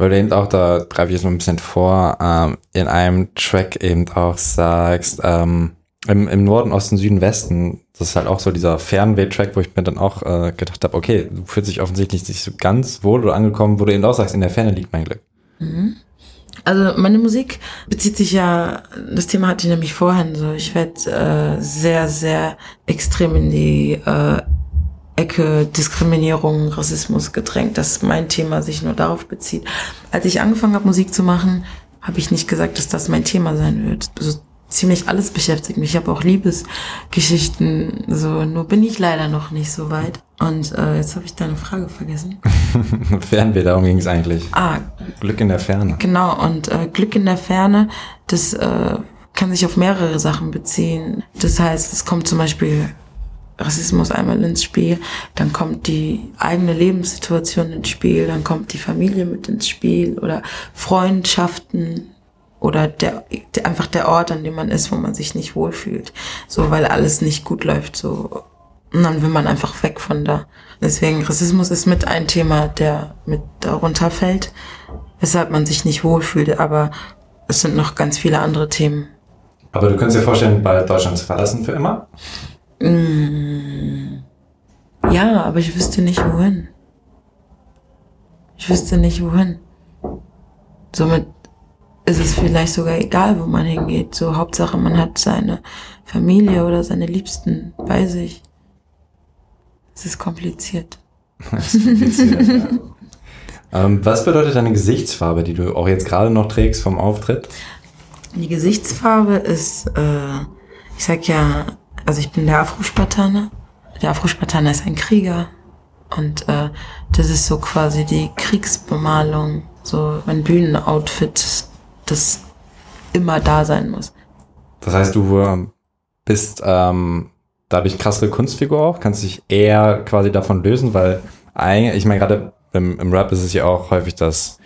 Weil du eben auch, da greife ich jetzt noch ein bisschen vor, ähm, in einem Track eben auch sagst, ähm, im, im Norden, Osten, Süden, Westen, das ist halt auch so dieser Fernweh-Track, wo ich mir dann auch äh, gedacht habe, okay, du fühlst dich offensichtlich nicht so ganz wohl oder angekommen, wo du eben auch sagst, in der Ferne liegt mein Glück. Mhm. Also meine Musik bezieht sich ja, das Thema hatte ich nämlich vorhin so, ich werde äh, sehr, sehr extrem in die äh, Ecke Diskriminierung, Rassismus gedrängt, dass mein Thema sich nur darauf bezieht. Als ich angefangen habe, Musik zu machen, habe ich nicht gesagt, dass das mein Thema sein wird. Also ziemlich alles beschäftigt mich. Ich habe auch Liebesgeschichten, so nur bin ich leider noch nicht so weit. Und äh, jetzt habe ich deine Frage vergessen. Fernweh, darum ging es eigentlich. Ah, Glück in der Ferne. Genau, und äh, Glück in der Ferne, das äh, kann sich auf mehrere Sachen beziehen. Das heißt, es kommt zum Beispiel Rassismus einmal ins Spiel, dann kommt die eigene Lebenssituation ins Spiel, dann kommt die Familie mit ins Spiel oder Freundschaften, oder der, einfach der Ort, an dem man ist, wo man sich nicht wohlfühlt. So, weil alles nicht gut läuft, so. Und dann will man einfach weg von da. Deswegen Rassismus ist mit ein Thema, der mit darunter fällt, weshalb man sich nicht wohlfühlt. Aber es sind noch ganz viele andere Themen. Aber du könntest dir vorstellen, bald Deutschland zu verlassen für immer? Mm, ja, aber ich wüsste nicht wohin. Ich wüsste nicht wohin. Somit ist es vielleicht sogar egal, wo man hingeht. So Hauptsache, man hat seine Familie oder seine Liebsten bei sich. Es ist kompliziert. Das ist kompliziert ja. ähm, was bedeutet deine Gesichtsfarbe, die du auch jetzt gerade noch trägst vom Auftritt? Die Gesichtsfarbe ist, äh, ich sag ja, also ich bin der Afro-Spartaner. Der Afro-Spartaner ist ein Krieger. Und äh, das ist so quasi die Kriegsbemalung, so mein Bühnenoutfit das immer da sein muss. Das heißt, du ähm, bist ähm, dadurch krassere Kunstfigur auch, kannst dich eher quasi davon lösen, weil eigentlich, ich meine, gerade im, im Rap ist es ja auch häufig, dass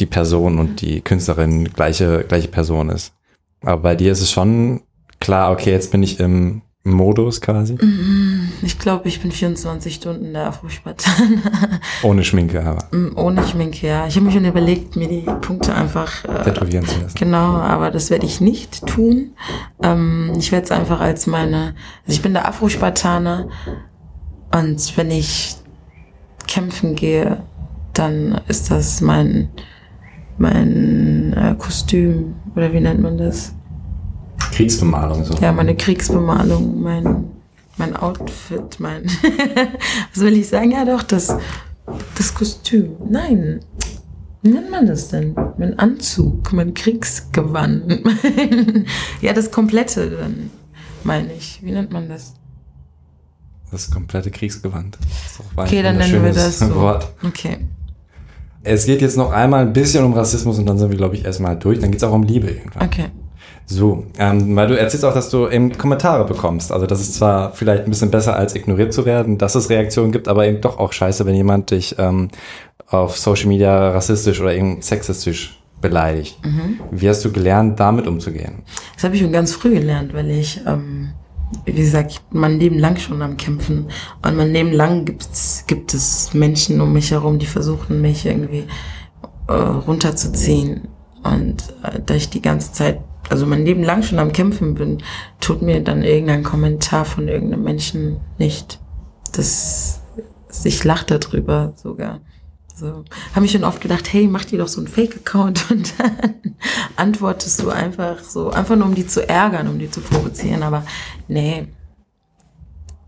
die Person und die Künstlerin gleiche, gleiche Person ist. Aber bei dir ist es schon klar, okay, jetzt bin ich im Modus quasi? Mhm. Ich glaube, ich bin 24 Stunden der Afro-Spartaner. Ohne Schminke, aber. Mm, ohne Schminke, ja. Ich habe mir schon überlegt, mir die Punkte einfach äh, tätowieren zu lassen. Genau, aber das werde ich nicht tun. Ähm, ich werde es einfach als meine. Also ich bin der Afro-Spartaner und wenn ich kämpfen gehe, dann ist das mein mein äh, Kostüm oder wie nennt man das? Kriegsbemalung so. Ja, meine Kriegsbemalung, mein, mein Outfit, mein, was will ich sagen? Ja, doch, das, das Kostüm. Nein. Wie nennt man das denn? Mein Anzug, mein Kriegsgewand. Mein, ja, das komplette dann, meine ich. Wie nennt man das? Das komplette Kriegsgewand. Das okay, dann nennen wir das so. Wort. Okay. Es geht jetzt noch einmal ein bisschen um Rassismus und dann sind wir, glaube ich, erstmal durch. Dann geht es auch um Liebe irgendwann. Okay. So, ähm, weil du erzählst auch, dass du eben Kommentare bekommst. Also das ist zwar vielleicht ein bisschen besser als ignoriert zu werden, dass es Reaktionen gibt, aber eben doch auch scheiße, wenn jemand dich ähm, auf Social Media rassistisch oder eben sexistisch beleidigt. Mhm. Wie hast du gelernt, damit umzugehen? Das habe ich schon ganz früh gelernt, weil ich ähm, wie gesagt, ich bin mein Leben lang schon am Kämpfen. Und mein Leben lang gibt's, gibt es Menschen um mich herum, die versuchen, mich irgendwie äh, runterzuziehen. Und äh, da ich die ganze Zeit, also mein Leben lang schon am Kämpfen bin, tut mir dann irgendein Kommentar von irgendeinem Menschen nicht. Das, ich lache darüber sogar. So. Habe mich schon oft gedacht, hey, mach dir doch so einen Fake-Account und dann antwortest du einfach so, einfach nur um die zu ärgern, um die zu provozieren, aber nee.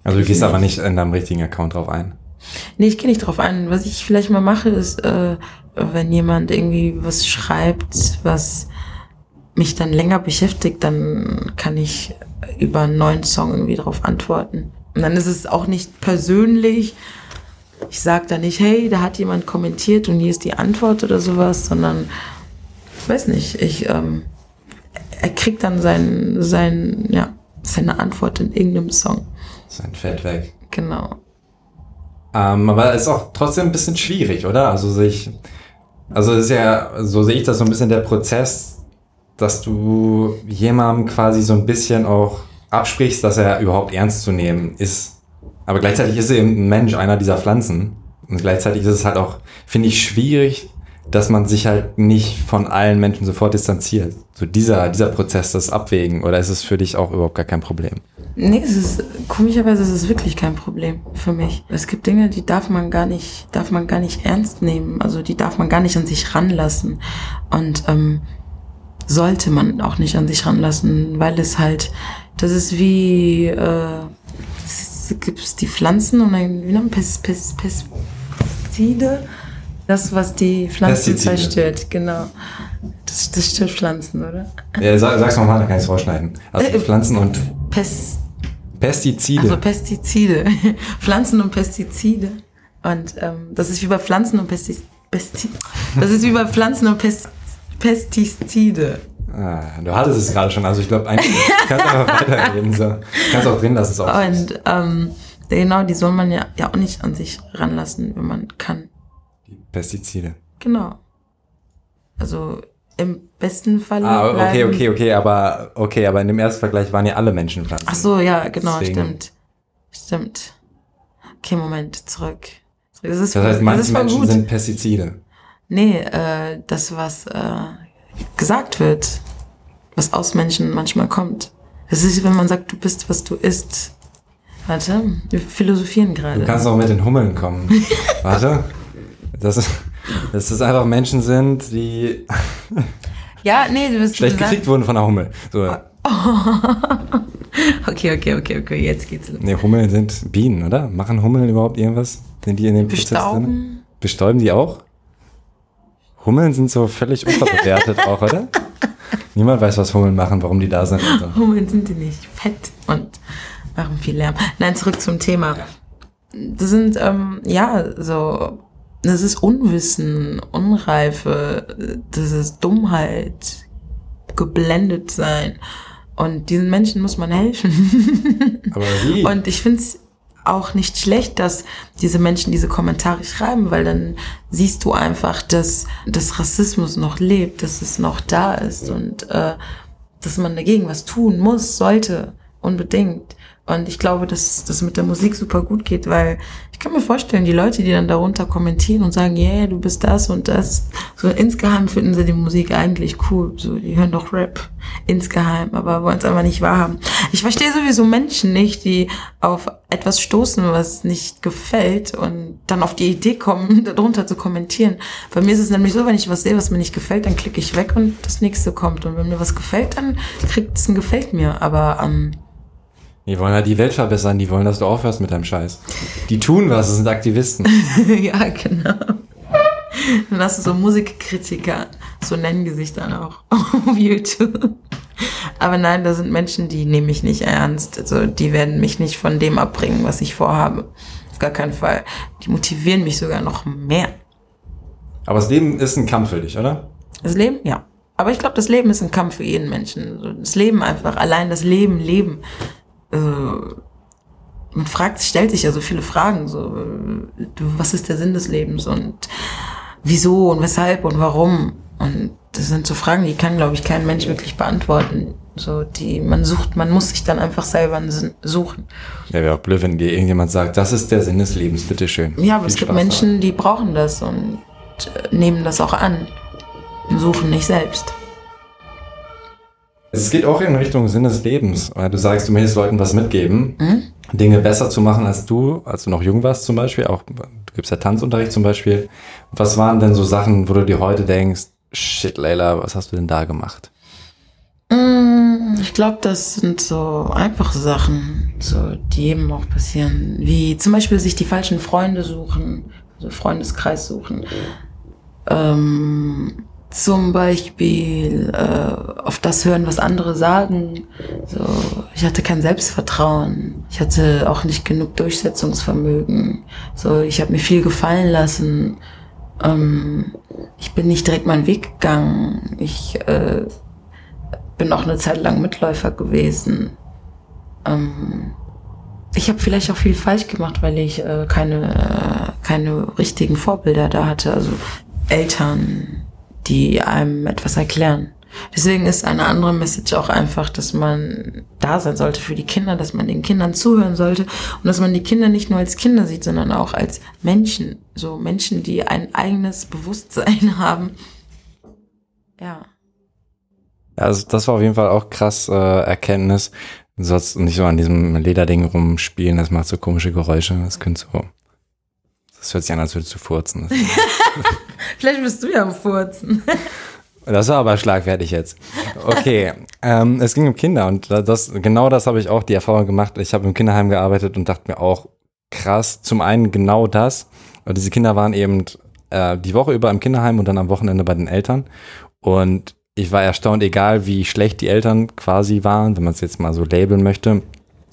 Also du gehst aber nicht in deinem richtigen Account drauf ein? Nee, ich gehe nicht drauf ein. Was ich vielleicht mal mache, ist, äh, wenn jemand irgendwie was schreibt, was mich dann länger beschäftigt, dann kann ich über einen neuen Song irgendwie drauf antworten. Und dann ist es auch nicht persönlich, ich sage da nicht, hey, da hat jemand kommentiert und hier ist die Antwort oder sowas, sondern, ich weiß nicht, ich, ähm, er kriegt dann sein, sein, ja, seine Antwort in irgendeinem Song. Sein Fett weg. Genau. Ähm, aber es ist auch trotzdem ein bisschen schwierig, oder? Also sich, also es ist ja, so sehe ich das so ein bisschen der Prozess, dass du jemandem quasi so ein bisschen auch absprichst, dass er überhaupt ernst zu nehmen ist aber gleichzeitig ist er eben ein Mensch, einer dieser Pflanzen. Und gleichzeitig ist es halt auch, finde ich, schwierig, dass man sich halt nicht von allen Menschen sofort distanziert. So dieser, dieser Prozess, das Abwägen, oder ist es für dich auch überhaupt gar kein Problem? Nee, es ist, komischerweise ist es wirklich kein Problem für mich. Es gibt Dinge, die darf man gar nicht, darf man gar nicht ernst nehmen. Also die darf man gar nicht an sich ranlassen. Und, ähm, sollte man auch nicht an sich ranlassen, weil es halt, das ist wie, äh, gibt es die Pflanzen und ein, wie nennt Pes, Pes, Pestizide. Das, was die Pflanzen Pestizide. zerstört, genau. Das, das stört Pflanzen, oder? Ja, sag, sag's nochmal, dann kann ich es vorschneiden. Also äh, Pflanzen und Pes Pestizide. Also Pestizide. Pflanzen und Pestizide. Und ähm, das ist wie bei Pflanzen und Pestizide. Pesti das ist wie bei Pflanzen und Pest Pestizide. Ah, du hattest es gerade schon, also ich glaube, eigentlich kannst du einfach weiterreden. So. Kannst auch drin lassen, es auch. Und ähm, genau, die soll man ja, ja auch nicht an sich ranlassen, wenn man kann. Die Pestizide. Genau. Also im besten Fall. Ah, okay, okay, okay, aber okay, aber in dem ersten Vergleich waren ja alle Menschen Pflanzen. Ach so, ja, genau, Deswegen. stimmt. Stimmt. Okay, Moment, zurück. Das, ist, das heißt, manche Menschen sind Pestizide. Nee, äh, das, was äh, gesagt wird, was aus Menschen manchmal kommt. Es ist, wenn man sagt, du bist, was du isst. Warte, wir philosophieren gerade. Du kannst auch mit den Hummeln kommen. Warte. Das ist, dass das einfach Menschen sind, die ja, nee, du bist schlecht gekriegt wurden von der Hummel. So. okay, okay, okay, okay, jetzt geht's los. Nee, Hummeln sind Bienen, oder? Machen Hummeln überhaupt irgendwas? Sind die in dem Prozess drin? Bestäuben die auch? Hummeln sind so völlig unterbewertet auch, oder? Niemand weiß, was Hummeln machen, warum die da sind. So. Hummeln sind die nicht fett und machen viel Lärm. Nein, zurück zum Thema. Das sind, ähm, ja, so, das ist Unwissen, Unreife, das ist Dummheit, geblendet sein. Und diesen Menschen muss man helfen. Aber wie? Und ich finde es auch nicht schlecht, dass diese Menschen diese Kommentare schreiben, weil dann siehst du einfach, dass das Rassismus noch lebt, dass es noch da ist und äh, dass man dagegen was tun muss, sollte, unbedingt. Und ich glaube, dass das mit der Musik super gut geht, weil ich kann mir vorstellen, die Leute, die dann darunter kommentieren und sagen, yeah, du bist das und das, so insgeheim finden sie die Musik eigentlich cool. So, die hören doch Rap insgeheim, aber wollen es einfach nicht wahrhaben. Ich verstehe sowieso Menschen nicht, die auf etwas stoßen, was nicht gefällt und dann auf die Idee kommen, darunter zu kommentieren. Bei mir ist es nämlich so, wenn ich was sehe, was mir nicht gefällt, dann klicke ich weg und das nächste kommt. Und wenn mir was gefällt, dann kriegt es ein Gefällt mir. Aber ähm, die wollen halt die Welt verbessern, die wollen, dass du aufhörst mit deinem Scheiß. Die tun was, das sind Aktivisten. ja, genau. Dann hast du so Musikkritiker, so nennen die sich dann auch auf YouTube. Aber nein, da sind Menschen, die nehme ich nicht ernst. Also die werden mich nicht von dem abbringen, was ich vorhabe. Auf gar keinen Fall. Die motivieren mich sogar noch mehr. Aber das Leben ist ein Kampf für dich, oder? Das Leben, ja. Aber ich glaube, das Leben ist ein Kampf für jeden Menschen. Das Leben einfach, allein das Leben, Leben äh, man fragt, stellt sich ja so viele Fragen, so, äh, was ist der Sinn des Lebens und wieso und weshalb und warum? Und das sind so Fragen, die kann, glaube ich, kein Mensch wirklich beantworten. So, die, man sucht, man muss sich dann einfach selber einen Sinn suchen. Ja, wäre auch blöd, wenn dir irgendjemand sagt, das ist der Sinn des Lebens, bitteschön. Ja, aber Viel es gibt Spaß Menschen, die brauchen das und äh, nehmen das auch an und suchen nicht selbst. Es geht auch in Richtung Sinn des Lebens, du sagst, du möchtest Leuten was mitgeben, mhm. Dinge besser zu machen als du, als du noch jung warst zum Beispiel, auch du gibst ja Tanzunterricht zum Beispiel. Was waren denn so Sachen, wo du dir heute denkst, shit, Leila, was hast du denn da gemacht? Mm, ich glaube, das sind so einfache Sachen, so, die jedem auch passieren. Wie zum Beispiel sich die falschen Freunde suchen, also Freundeskreis suchen. Ähm, zum Beispiel äh, auf das hören, was andere sagen. So, ich hatte kein Selbstvertrauen. Ich hatte auch nicht genug Durchsetzungsvermögen. So, ich habe mir viel gefallen lassen. Ähm, ich bin nicht direkt meinen Weg gegangen. Ich äh, bin auch eine Zeit lang Mitläufer gewesen. Ähm, ich habe vielleicht auch viel falsch gemacht, weil ich äh, keine, keine richtigen Vorbilder da hatte. Also Eltern, die einem etwas erklären. Deswegen ist eine andere Message auch einfach, dass man da sein sollte für die Kinder, dass man den Kindern zuhören sollte und dass man die Kinder nicht nur als Kinder sieht, sondern auch als Menschen. So Menschen, die ein eigenes Bewusstsein haben. Ja. Also das war auf jeden Fall auch krass äh, Erkenntnis. Du sollst nicht so an diesem Lederding rumspielen, das macht so komische Geräusche. Das könnte so. Das hört sich an, als würdest du furzen. Vielleicht bist du ja am Furzen. Das war aber schlagfertig jetzt. Okay, ähm, es ging um Kinder und das genau das habe ich auch die Erfahrung gemacht. Ich habe im Kinderheim gearbeitet und dachte mir auch krass. Zum einen genau das. Und diese Kinder waren eben äh, die Woche über im Kinderheim und dann am Wochenende bei den Eltern. Und ich war erstaunt, egal wie schlecht die Eltern quasi waren, wenn man es jetzt mal so labeln möchte,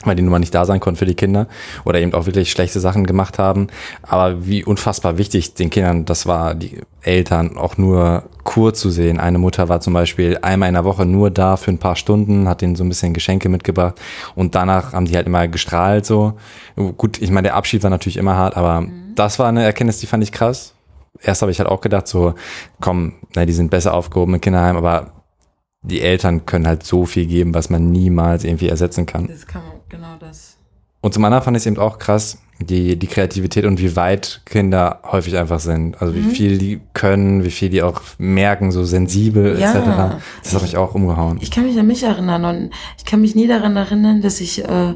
weil die nun mal nicht da sein konnten für die Kinder oder eben auch wirklich schlechte Sachen gemacht haben. Aber wie unfassbar wichtig den Kindern das war, die Eltern auch nur kurz zu sehen. Eine Mutter war zum Beispiel einmal in der Woche nur da für ein paar Stunden, hat denen so ein bisschen Geschenke mitgebracht und danach haben die halt immer gestrahlt so. Gut, ich meine, der Abschied war natürlich immer hart, aber mhm. das war eine Erkenntnis, die fand ich krass erst habe ich halt auch gedacht, so, komm, na, die sind besser aufgehoben im Kinderheim, aber die Eltern können halt so viel geben, was man niemals irgendwie ersetzen kann. Das kann man, genau das. Und zum anderen fand ich es eben auch krass, die, die Kreativität und wie weit Kinder häufig einfach sind. Also wie mhm. viel die können, wie viel die auch merken, so sensibel ja. etc. Das hat mich auch umgehauen. Ich kann mich an mich erinnern und ich kann mich nie daran erinnern, dass ich äh,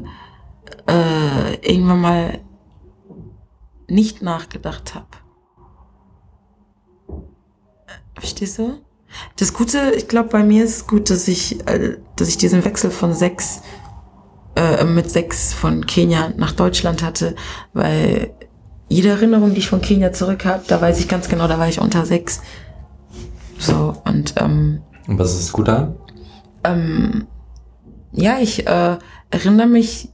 äh, irgendwann mal nicht nachgedacht habe. Verstehst du? Das Gute, ich glaube, bei mir ist es gut, dass ich, äh, dass ich diesen Wechsel von sechs, äh, mit sechs von Kenia nach Deutschland hatte, weil jede Erinnerung, die ich von Kenia zurück habe, da weiß ich ganz genau, da war ich unter sechs. So, und, ähm, Und was ist gut an? Ähm, ja, ich äh, erinnere mich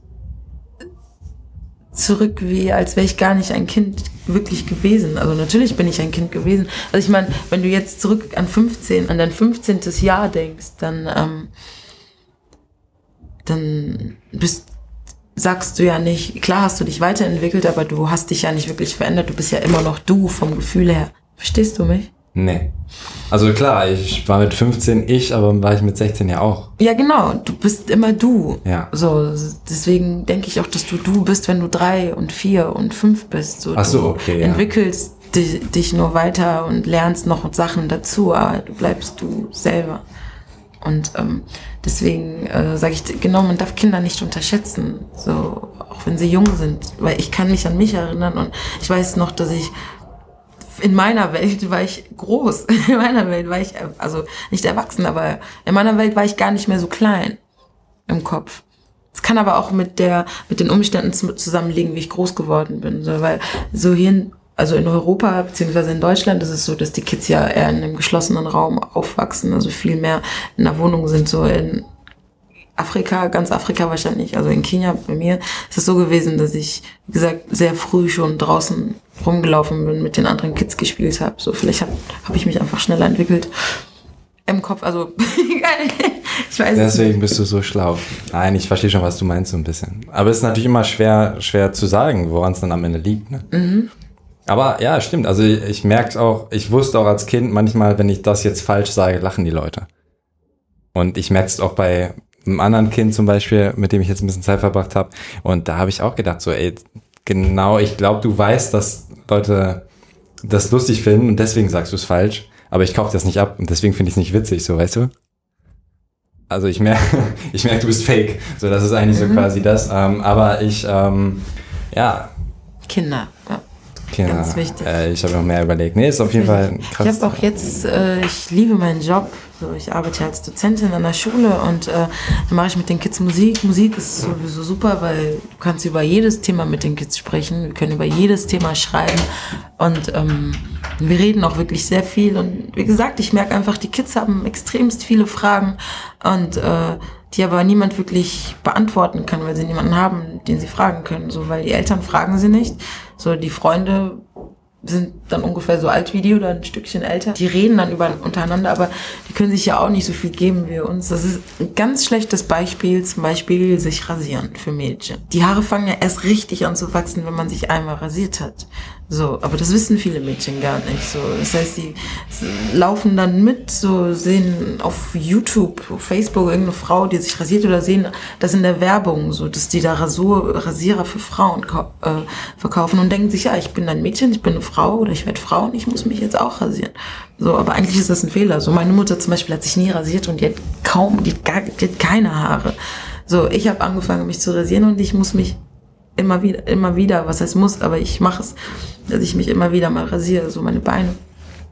zurück, wie als wäre ich gar nicht ein Kind wirklich gewesen. Also natürlich bin ich ein Kind gewesen. Also ich meine, wenn du jetzt zurück an 15, an dein 15. Jahr denkst, dann, ähm, dann bist, sagst du ja nicht, klar hast du dich weiterentwickelt, aber du hast dich ja nicht wirklich verändert. Du bist ja immer noch du vom Gefühl her. Verstehst du mich? Nee. Also klar, ich war mit 15 ich, aber war ich mit 16 ja auch. Ja, genau. Du bist immer du. Ja. So, deswegen denke ich auch, dass du du bist, wenn du drei und vier und fünf bist. So, Ach so, okay. Du entwickelst ja. dich, dich nur weiter und lernst noch Sachen dazu, aber du bleibst du selber. Und ähm, deswegen äh, sage ich, genau, man darf Kinder nicht unterschätzen, so auch wenn sie jung sind, weil ich kann mich an mich erinnern und ich weiß noch, dass ich in meiner Welt war ich groß. In meiner Welt war ich, also nicht erwachsen, aber in meiner Welt war ich gar nicht mehr so klein im Kopf. Es kann aber auch mit der, mit den Umständen zusammenliegen, wie ich groß geworden bin. So, weil so hier, in, also in Europa beziehungsweise in Deutschland ist es so, dass die Kids ja eher in einem geschlossenen Raum aufwachsen, also viel mehr in der Wohnung sind. So in Afrika, ganz Afrika wahrscheinlich, also in Kenia bei mir ist es so gewesen, dass ich, wie gesagt, sehr früh schon draußen rumgelaufen bin, mit den anderen Kids gespielt habe. So, vielleicht habe hab ich mich einfach schneller entwickelt im Kopf. Also, ich weiß Deswegen bist du so schlau. Nein, ich verstehe schon, was du meinst so ein bisschen. Aber es ist natürlich immer schwer, schwer zu sagen, woran es dann am Ende liegt. Ne? Mhm. Aber ja, stimmt. Also ich, ich merke es auch, ich wusste auch als Kind manchmal, wenn ich das jetzt falsch sage, lachen die Leute. Und ich merke es auch bei einem anderen Kind zum Beispiel, mit dem ich jetzt ein bisschen Zeit verbracht habe. Und da habe ich auch gedacht, so, ey, genau, ich glaube, du weißt, dass Leute das lustig finden und deswegen sagst du es falsch, aber ich kaufe das nicht ab und deswegen finde ich es nicht witzig, so, weißt du? Also ich merke, ich merke, du bist fake. So, das ist eigentlich so quasi das. Ähm, aber ich, ähm, ja. Kinder, ja. Kinder. Ganz wichtig. Äh, ich habe noch mehr überlegt. Nee, ist auf jeden Fall krass. Ich habe auch jetzt, äh, ich liebe meinen Job. So, ich arbeite als Dozentin an der Schule und äh, dann mache ich mit den Kids Musik. Musik ist sowieso super, weil du kannst über jedes Thema mit den Kids sprechen. Wir können über jedes Thema schreiben und ähm, wir reden auch wirklich sehr viel. Und wie gesagt, ich merke einfach, die Kids haben extremst viele Fragen und äh, die aber niemand wirklich beantworten kann, weil sie niemanden haben, den sie fragen können. So, weil die Eltern fragen sie nicht. So, die Freunde sind dann ungefähr so alt wie die oder ein Stückchen älter. Die reden dann über, untereinander, aber die können sich ja auch nicht so viel geben wie uns. Das ist ein ganz schlechtes Beispiel, zum Beispiel sich rasieren für Mädchen. Die Haare fangen ja erst richtig an zu wachsen, wenn man sich einmal rasiert hat. So, aber das wissen viele Mädchen gar nicht. So, das heißt, die laufen dann mit, so sehen auf YouTube, auf Facebook irgendeine Frau, die sich rasiert oder sehen das in der Werbung, so, dass die da Rasur, Rasierer für Frauen äh, verkaufen und denken sich, ja, ich bin ein Mädchen, ich bin eine Frau oder ich werde Frau und ich muss mich jetzt auch rasieren. So, aber eigentlich ist das ein Fehler. So, meine Mutter zum Beispiel hat sich nie rasiert und die hat kaum, die hat, gar, die hat keine Haare. So, ich habe angefangen, mich zu rasieren und ich muss mich immer wieder, immer wieder, was heißt muss, aber ich mache es, dass ich mich immer wieder mal rasiere, so meine Beine.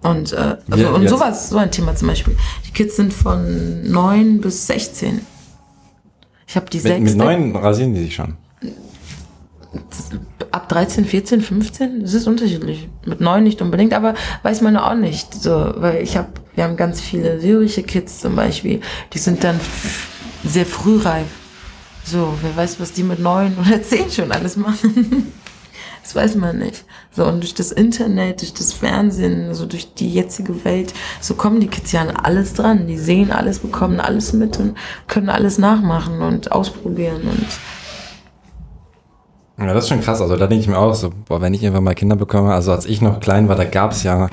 Und, äh, also, ja, und sowas, so ein Thema zum Beispiel. Die Kids sind von neun bis 16. Ich habe die mit, sechste. Mit neun rasieren die sich schon. Ab 13, 14, 15, das ist unterschiedlich. Mit neun nicht unbedingt, aber weiß man auch nicht. So, weil ich habe, wir haben ganz viele syrische Kids zum Beispiel, die sind dann sehr frühreif. So, wer weiß, was die mit neun oder zehn schon alles machen. das weiß man nicht. So, und durch das Internet, durch das Fernsehen, so durch die jetzige Welt, so kommen die Kids ja an alles dran. Die sehen alles, bekommen alles mit und können alles nachmachen und ausprobieren und ja, das ist schon krass. Also da denke ich mir auch so, boah, wenn ich irgendwann mal Kinder bekomme, also als ich noch klein war, da gab es ja,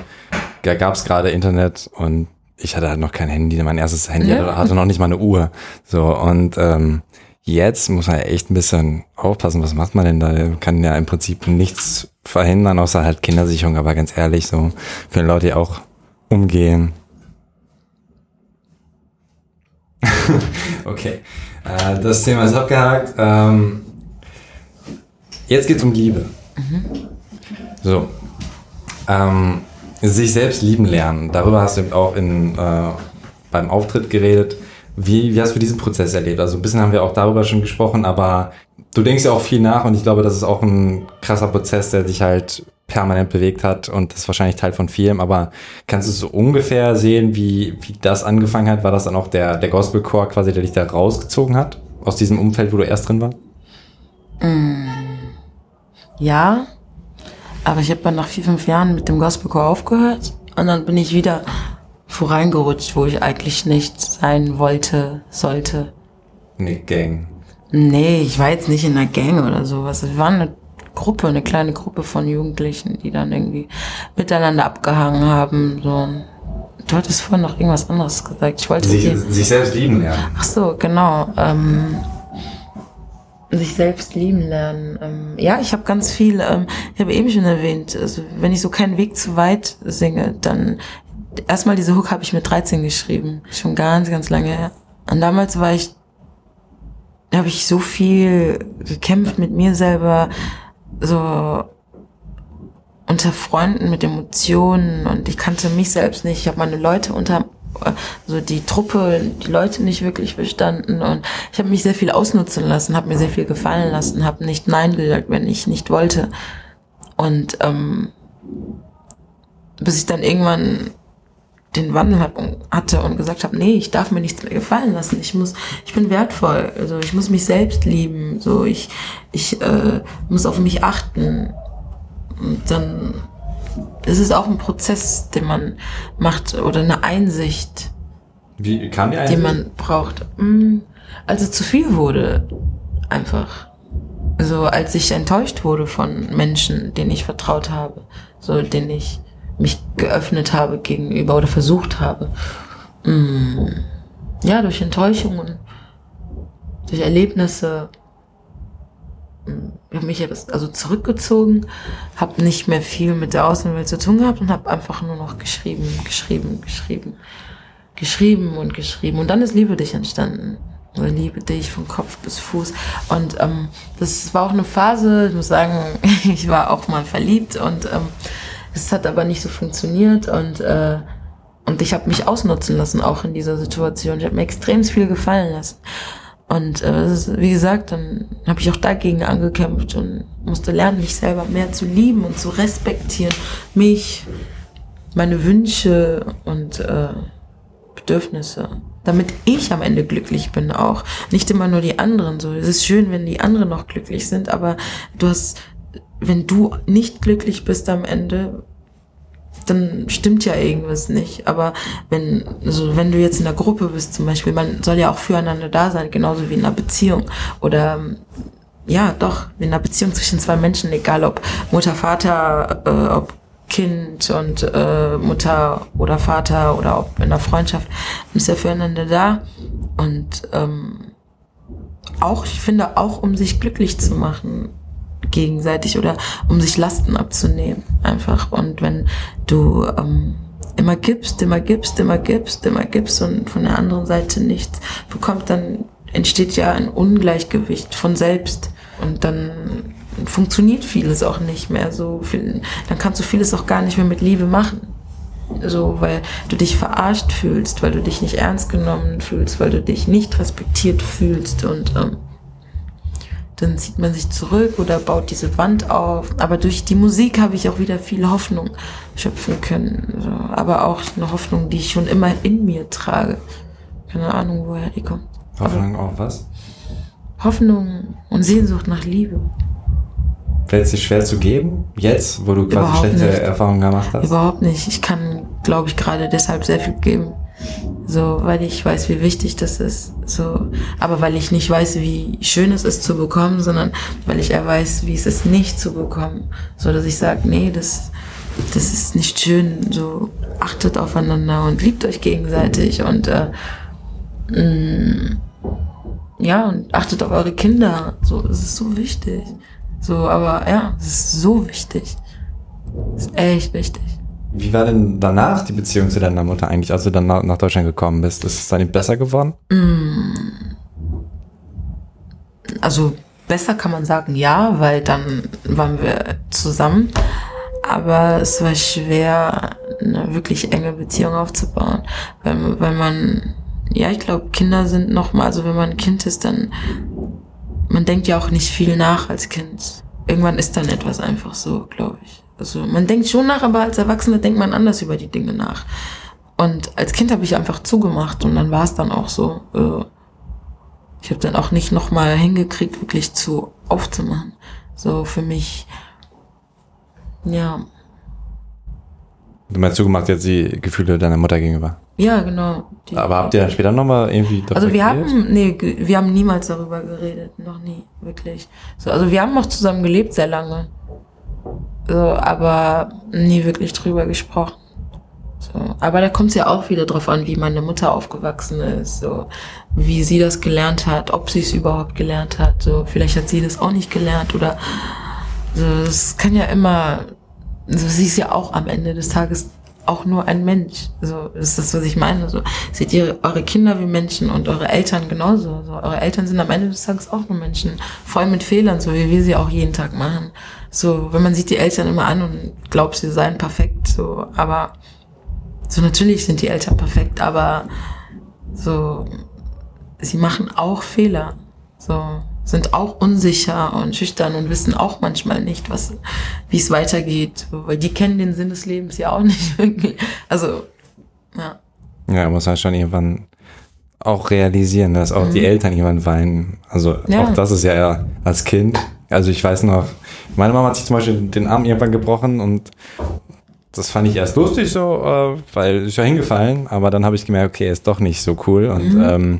da gab es gerade Internet und ich hatte halt noch kein Handy. Mein erstes Handy ja. hatte noch nicht mal eine Uhr. So, und ähm, Jetzt muss man echt ein bisschen aufpassen, was macht man denn da? Man kann ja im Prinzip nichts verhindern, außer halt Kindersicherung, aber ganz ehrlich, so können Leute ja auch umgehen. okay, äh, das Thema ist abgehakt. Ähm, jetzt geht's um Liebe. Mhm. So, ähm, sich selbst lieben lernen. Darüber hast du auch in, äh, beim Auftritt geredet. Wie, wie hast du diesen Prozess erlebt? Also ein bisschen haben wir auch darüber schon gesprochen, aber du denkst ja auch viel nach und ich glaube, das ist auch ein krasser Prozess, der dich halt permanent bewegt hat und das ist wahrscheinlich Teil von vielem, aber kannst du so ungefähr sehen, wie, wie das angefangen hat? War das dann auch der, der Gospelchor quasi, der dich da rausgezogen hat? Aus diesem Umfeld, wo du erst drin warst? Mm, ja, aber ich habe dann nach vier, fünf Jahren mit dem Gospelchor aufgehört und dann bin ich wieder voreingerutscht, wo ich eigentlich nicht sein wollte, sollte. Eine Gang. Nee, ich war jetzt nicht in einer Gang oder sowas. Es war eine Gruppe, eine kleine Gruppe von Jugendlichen, die dann irgendwie miteinander abgehangen haben. So. Du hattest vorhin noch irgendwas anderes gesagt. Ich wollte sich, sich selbst lieben lernen. Ach so, genau. Ähm, sich selbst lieben lernen. Ähm, ja, ich habe ganz viel, ähm, ich habe eben schon erwähnt, also wenn ich so keinen Weg zu weit singe, dann erstmal diese Hook habe ich mit 13 geschrieben. Schon ganz, ganz lange her. Und damals war ich, habe ich so viel gekämpft mit mir selber, so unter Freunden mit Emotionen und ich kannte mich selbst nicht. Ich habe meine Leute unter so die Truppe, die Leute nicht wirklich verstanden und ich habe mich sehr viel ausnutzen lassen, habe mir sehr viel gefallen lassen, habe nicht Nein gesagt, wenn ich nicht wollte und ähm, bis ich dann irgendwann den Wandel hat, hatte und gesagt habe, nee, ich darf mir nichts mehr gefallen lassen. Ich muss, ich bin wertvoll. Also ich muss mich selbst lieben. So ich, ich äh, muss auf mich achten. Und dann ist es auch ein Prozess, den man macht oder eine Einsicht. Wie kam die Einsicht? Die man braucht. Als es zu viel wurde, einfach. So als ich enttäuscht wurde von Menschen, denen ich vertraut habe, so denen ich mich geöffnet habe gegenüber oder versucht habe. Mm. Ja, durch Enttäuschungen durch Erlebnisse habe mich also zurückgezogen, habe nicht mehr viel mit der Außenwelt zu tun gehabt und habe einfach nur noch geschrieben, geschrieben, geschrieben, geschrieben und geschrieben. Und dann ist Liebe dich entstanden. Liebe dich von Kopf bis Fuß. Und ähm, das war auch eine Phase, ich muss sagen, ich war auch mal verliebt und ähm, es hat aber nicht so funktioniert und äh, und ich habe mich ausnutzen lassen auch in dieser Situation. Ich habe mir extrem viel gefallen lassen. Und äh, wie gesagt, dann habe ich auch dagegen angekämpft und musste lernen, mich selber mehr zu lieben und zu respektieren. Mich, meine Wünsche und äh, Bedürfnisse. Damit ich am Ende glücklich bin auch. Nicht immer nur die anderen so. Es ist schön, wenn die anderen noch glücklich sind, aber du hast, wenn du nicht glücklich bist am Ende, dann stimmt ja irgendwas nicht. Aber wenn, also wenn du jetzt in der Gruppe bist zum Beispiel, man soll ja auch füreinander da sein, genauso wie in einer Beziehung. Oder ja, doch, in einer Beziehung zwischen zwei Menschen, egal ob Mutter, Vater, äh, ob Kind und äh, Mutter oder Vater oder ob in einer Freundschaft, man ist ja füreinander da. Und ähm, auch, ich finde, auch um sich glücklich zu machen gegenseitig oder um sich Lasten abzunehmen einfach. Und wenn du ähm, immer gibst, immer gibst, immer gibst, immer gibst und von der anderen Seite nichts bekommt, dann entsteht ja ein Ungleichgewicht von selbst und dann funktioniert vieles auch nicht mehr so viel, dann kannst du vieles auch gar nicht mehr mit Liebe machen. So, weil du dich verarscht fühlst, weil du dich nicht ernst genommen fühlst, weil du dich nicht respektiert fühlst und ähm, dann zieht man sich zurück oder baut diese Wand auf. Aber durch die Musik habe ich auch wieder viel Hoffnung schöpfen können. Aber auch eine Hoffnung, die ich schon immer in mir trage. Keine Ahnung, woher die kommt. Hoffnung auf was? Hoffnung und Sehnsucht nach Liebe. Fällt es dir schwer zu geben, jetzt, wo du quasi Überhaupt schlechte nicht. Erfahrungen gemacht hast? Überhaupt nicht. Ich kann, glaube ich, gerade deshalb sehr viel geben. So, weil ich weiß, wie wichtig das ist. So, aber weil ich nicht weiß, wie schön es ist zu bekommen, sondern weil ich eher weiß, wie es ist, nicht zu bekommen. So, dass ich sage, nee, das, das ist nicht schön. So, achtet aufeinander und liebt euch gegenseitig und äh, mh, mm, ja, und achtet auf eure Kinder. So, es ist so wichtig. So, aber ja, es ist so wichtig. Es ist echt wichtig. Wie war denn danach die Beziehung zu deiner Mutter eigentlich, als du dann nach Deutschland gekommen bist? Ist es dann besser geworden? Mm. Also besser kann man sagen, ja, weil dann waren wir zusammen. Aber es war schwer, eine wirklich enge Beziehung aufzubauen, weil, weil man, ja, ich glaube, Kinder sind nochmal, also wenn man ein Kind ist, dann, man denkt ja auch nicht viel nach als Kind. Irgendwann ist dann etwas einfach so, glaube ich. Also man denkt schon nach, aber als Erwachsener denkt man anders über die Dinge nach. Und als Kind habe ich einfach zugemacht und dann war es dann auch so. Äh, ich habe dann auch nicht nochmal hingekriegt, wirklich zu aufzumachen. So für mich, ja. Du meinst zugemacht jetzt die Gefühle deiner Mutter gegenüber? Ja, genau. Aber habt ihr dann später nochmal irgendwie Also wir geredet? haben, nee, wir haben niemals darüber geredet, noch nie, wirklich. So, also wir haben noch zusammen gelebt sehr lange. So, aber nie wirklich drüber gesprochen. So, aber da kommt es ja auch wieder drauf an, wie meine Mutter aufgewachsen ist, so, wie sie das gelernt hat, ob sie es überhaupt gelernt hat. So, vielleicht hat sie das auch nicht gelernt oder so, es kann ja immer, so, sie ist ja auch am Ende des Tages auch nur ein Mensch. So, ist das, was ich meine. So, seht ihr eure Kinder wie Menschen und eure Eltern genauso. So, eure Eltern sind am Ende des Tages auch nur Menschen. Voll mit Fehlern, so wie wir sie auch jeden Tag machen. So, wenn man sieht die Eltern immer an und glaubt, sie seien perfekt, so, aber so natürlich sind die Eltern perfekt, aber so, sie machen auch Fehler, so, sind auch unsicher und schüchtern und wissen auch manchmal nicht, was, wie es weitergeht, weil die kennen den Sinn des Lebens ja auch nicht wirklich. Also, ja. Ja, muss man schon irgendwann auch realisieren, dass auch mhm. die Eltern irgendwann weinen. Also ja. auch das ist ja als Kind. Also ich weiß noch, meine Mama hat sich zum Beispiel den Arm irgendwann gebrochen und das fand ich erst lustig so, äh, weil ist ja hingefallen, aber dann habe ich gemerkt, okay, ist doch nicht so cool. Und mhm. ähm,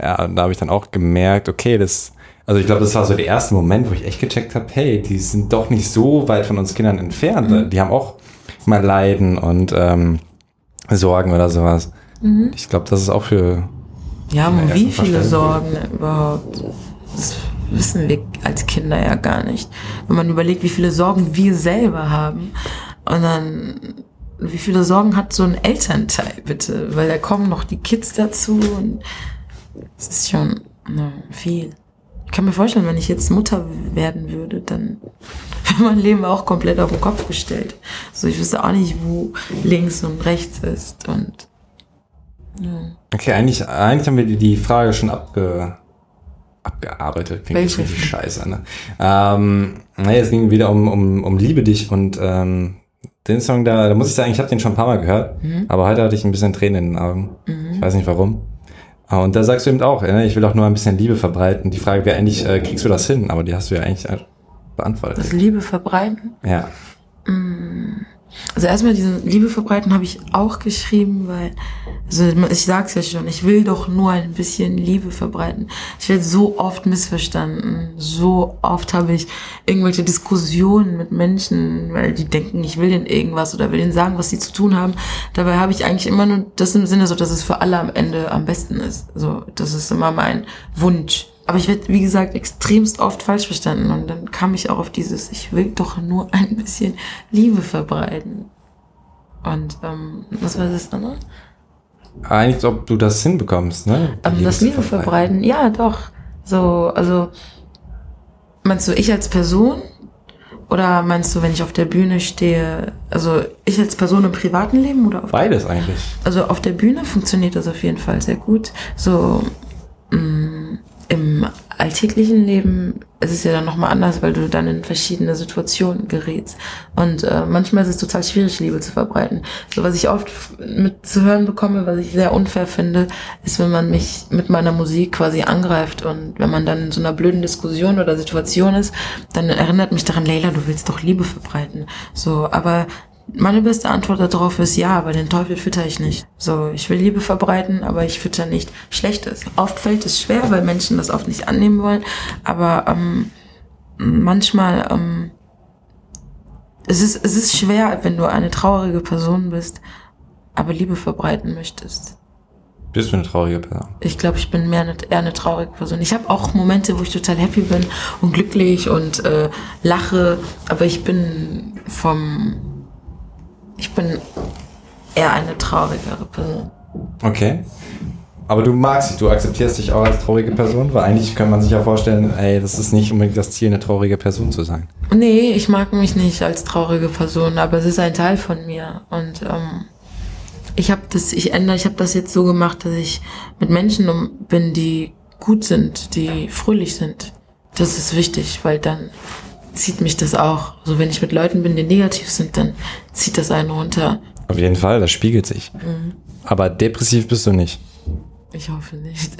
ja, da habe ich dann auch gemerkt, okay, das, also ich glaube, das war so der erste Moment, wo ich echt gecheckt habe, hey, die sind doch nicht so weit von uns Kindern entfernt. Mhm. Die haben auch mal Leiden und ähm, Sorgen oder sowas. Mhm. Ich glaube, das ist auch für Ja, wie viele. Sorgen überhaupt? Das wissen wir als Kinder ja gar nicht. Wenn man überlegt, wie viele Sorgen wir selber haben und dann wie viele Sorgen hat so ein Elternteil bitte, weil da kommen noch die Kids dazu und es ist schon na, viel. Ich kann mir vorstellen, wenn ich jetzt Mutter werden würde, dann wäre mein Leben auch komplett auf den Kopf gestellt. Also ich wüsste auch nicht, wo links und rechts ist und ja. Okay, eigentlich, eigentlich haben wir die Frage schon abge, abgearbeitet. Klingt Welche? richtig scheiße, ne? Ähm, naja, es ging wieder um, um, um Liebe dich und ähm, den Song da, da muss ich sagen, ich habe den schon ein paar Mal gehört, Mhm. aber heute hatte ich ein bisschen Tränen in den Augen. Ich weiß nicht warum. Ah, Und da sagst du eben auch, ne, ich will auch nur ein bisschen Liebe verbreiten. Die Frage wäre eigentlich, äh, kriegst du das hin? Aber die hast du ja eigentlich äh, beantwortet. das Liebe verbreiten. Ja. Also erstmal diese Liebe verbreiten habe ich auch geschrieben, weil, also ich sag's ja schon, ich will doch nur ein bisschen Liebe verbreiten. Ich werde so oft missverstanden. So oft habe ich irgendwelche Diskussionen mit Menschen, weil die denken, ich will denen irgendwas oder will denen sagen, was sie zu tun haben. Dabei habe ich eigentlich immer nur das im Sinne so, dass es für alle am Ende am besten ist. So, das ist immer mein Wunsch. Aber ich werde, wie gesagt, extremst oft falsch verstanden. Und dann kam ich auch auf dieses, ich will doch nur ein bisschen Liebe verbreiten. Und ähm, was war das dann noch? Eigentlich, ob du das hinbekommst, ne? Ähm, das Liebe verbreiten, ja, doch. So, also meinst du ich als Person? Oder meinst du, wenn ich auf der Bühne stehe, also ich als Person im privaten Leben oder auf Beides eigentlich. Also auf der Bühne funktioniert das auf jeden Fall sehr gut. So mh, im alltäglichen Leben ist es ja dann nochmal anders, weil du dann in verschiedene Situationen gerätst. Und äh, manchmal ist es total schwierig, Liebe zu verbreiten. So was ich oft mit zu hören bekomme, was ich sehr unfair finde, ist, wenn man mich mit meiner Musik quasi angreift und wenn man dann in so einer blöden Diskussion oder Situation ist, dann erinnert mich daran, Leila, du willst doch Liebe verbreiten. So, aber meine beste Antwort darauf ist ja, aber den Teufel fütter ich nicht. So, ich will Liebe verbreiten, aber ich fütter nicht Schlechtes. Oft fällt es schwer, weil Menschen das oft nicht annehmen wollen, aber ähm, manchmal ähm, es ist es ist schwer, wenn du eine traurige Person bist, aber Liebe verbreiten möchtest. Bist du eine traurige Person? Ich glaube, ich bin mehr eine, eher eine traurige Person. Ich habe auch Momente, wo ich total happy bin und glücklich und äh, lache, aber ich bin vom, ich bin eher eine traurigere Person. Okay. Aber du magst dich, du akzeptierst dich auch als traurige Person, weil eigentlich kann man sich ja vorstellen, ey, das ist nicht unbedingt das Ziel, eine traurige Person zu sein. Nee, ich mag mich nicht als traurige Person, aber es ist ein Teil von mir und ähm, ich habe das, ich ändere, ich habe das jetzt so gemacht, dass ich mit Menschen um, bin, die gut sind, die fröhlich sind. Das ist wichtig, weil dann zieht mich das auch. So wenn ich mit Leuten bin, die negativ sind, dann zieht das einen runter. Auf jeden Fall, das spiegelt sich. Aber depressiv bist du nicht. Ich hoffe nicht.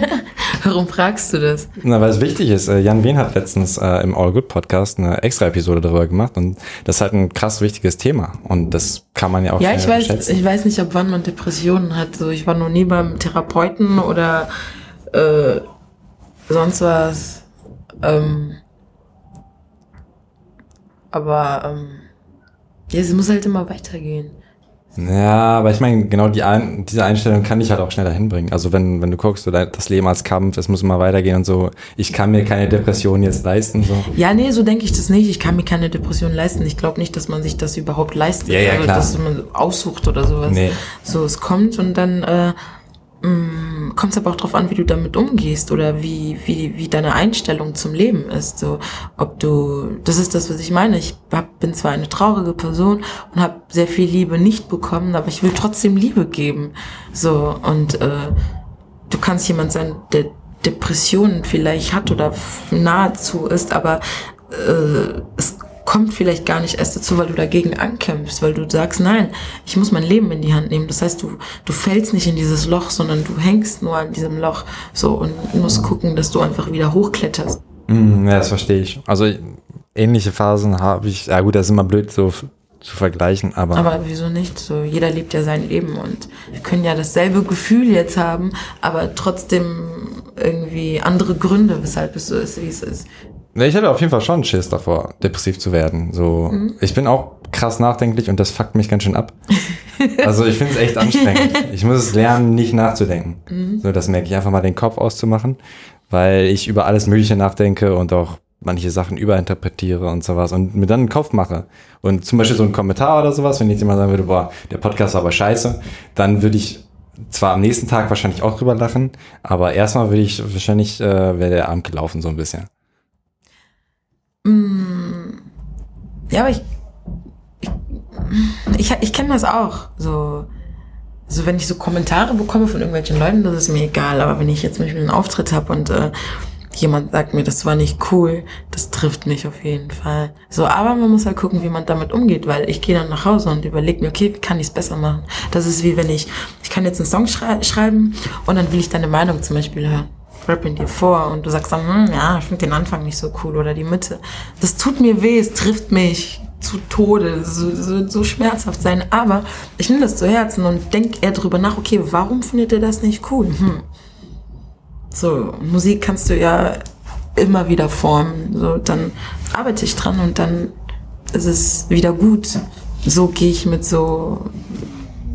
Warum fragst du das? Na, weil es wichtig ist. Äh, Jan Wehn hat letztens äh, im All Good Podcast eine extra Episode darüber gemacht und das ist halt ein krass wichtiges Thema und das kann man ja auch Ja, ich weiß, schätzen. ich weiß nicht, ab wann man Depressionen hat. So, ich war noch nie beim Therapeuten oder äh, sonst was. Ähm, aber ähm, ja, es muss halt immer weitergehen. Ja, aber ich meine, genau die ein, diese Einstellung kann dich halt auch schneller hinbringen. Also wenn, wenn du guckst, so dein- das Leben als Kampf, es muss immer weitergehen und so, ich kann mir keine Depression jetzt leisten. So. Ja, nee, so denke ich das nicht. Ich kann mir keine Depression leisten. Ich glaube nicht, dass man sich das überhaupt leistet. Ja, ja, also, klar. dass man aussucht oder sowas. Nee. So, es kommt und dann äh, kommt es aber auch drauf an, wie du damit umgehst oder wie, wie, wie deine Einstellung zum Leben ist. So, ob du, das ist das, was ich meine. Ich hab, bin zwar eine traurige Person und habe sehr viel Liebe nicht bekommen, aber ich will trotzdem Liebe geben. So, und äh, du kannst jemand sein, der Depressionen vielleicht hat oder nahezu ist, aber äh, es kommt vielleicht gar nicht erst dazu, weil du dagegen ankämpfst, weil du sagst, nein, ich muss mein Leben in die Hand nehmen. Das heißt, du, du fällst nicht in dieses Loch, sondern du hängst nur an diesem Loch so und musst gucken, dass du einfach wieder hochkletterst. Mm, ja, das verstehe ich. Also ähnliche Phasen habe ich, ja gut, das ist immer blöd so zu vergleichen, aber, Aber wieso nicht? So, jeder lebt ja sein Leben und wir können ja dasselbe Gefühl jetzt haben, aber trotzdem irgendwie andere Gründe, weshalb es so ist, wie es ist. Ne, ich hatte auf jeden Fall schon Schiss davor, depressiv zu werden. So, Mhm. ich bin auch krass nachdenklich und das fuckt mich ganz schön ab. Also ich finde es echt anstrengend. Ich muss es lernen, nicht nachzudenken. So, das merke ich einfach mal den Kopf auszumachen, weil ich über alles Mögliche nachdenke und auch manche Sachen überinterpretiere und sowas und mir dann einen Kopf mache. Und zum Beispiel so ein Kommentar oder sowas, wenn jetzt jemand sagen würde, boah, der Podcast war aber scheiße, dann würde ich zwar am nächsten Tag wahrscheinlich auch drüber lachen, aber erstmal würde ich wahrscheinlich, äh, wäre der Abend gelaufen so ein bisschen. Ja, aber ich, ich, ich, ich kenne das auch. So, so, wenn ich so Kommentare bekomme von irgendwelchen Leuten, das ist mir egal. Aber wenn ich jetzt zum Beispiel einen Auftritt habe und äh, jemand sagt mir, das war nicht cool, das trifft mich auf jeden Fall. So, aber man muss halt gucken, wie man damit umgeht, weil ich gehe dann nach Hause und überlege mir, okay, wie kann ich es besser machen? Das ist wie wenn ich, ich kann jetzt einen Song schrei schreiben und dann will ich deine Meinung zum Beispiel hören. Rap in dir vor und du sagst dann, hm, ja, ich finde den Anfang nicht so cool oder die Mitte. Das tut mir weh, es trifft mich zu Tode, so, so, so schmerzhaft sein. Aber ich nehme das zu Herzen und denke eher drüber nach, okay, warum findet ihr das nicht cool? Hm. So, Musik kannst du ja immer wieder formen. So, dann arbeite ich dran und dann ist es wieder gut. So gehe ich mit so,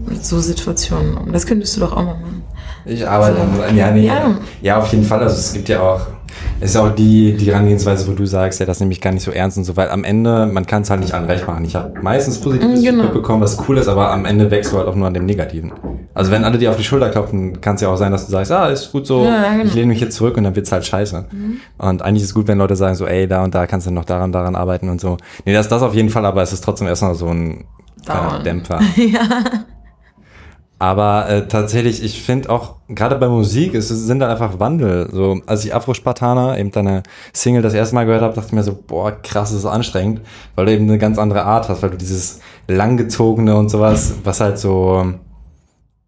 mit so Situationen um. Das könntest du doch auch mal machen. Ich arbeite So. an, ja, nee, ja. Ja. auf jeden Fall. Also es gibt ja auch, es ist auch die, die Herangehensweise, wo du sagst, ja, das nehme ich gar nicht so ernst und so, weil am Ende, man kann es halt nicht allen recht machen. Ich habe meistens positives Mm, genau. Feedback bekommen, was cool ist, aber am Ende wächst du halt auch nur an dem Negativen. Also wenn alle dir auf die Schulter klopfen, kann es ja auch sein, dass du sagst, ah, ist gut so, Ja, genau. ich lehne mich jetzt zurück und dann wird's halt scheiße. Und eigentlich ist es gut, wenn Leute sagen so, ey, da und da kannst du noch daran, daran arbeiten und so. Nee, das das auf jeden Fall, aber es ist trotzdem erstmal so ein. Dämpfer. ja. Aber äh, tatsächlich, ich finde auch, gerade bei Musik, es sind dann einfach Wandel. So, als ich Afro-Spartaner, eben deine Single das erste Mal gehört habe, dachte ich mir so, boah, krass, das ist anstrengend, weil du eben eine ganz andere Art hast, weil du dieses langgezogene und sowas, was halt so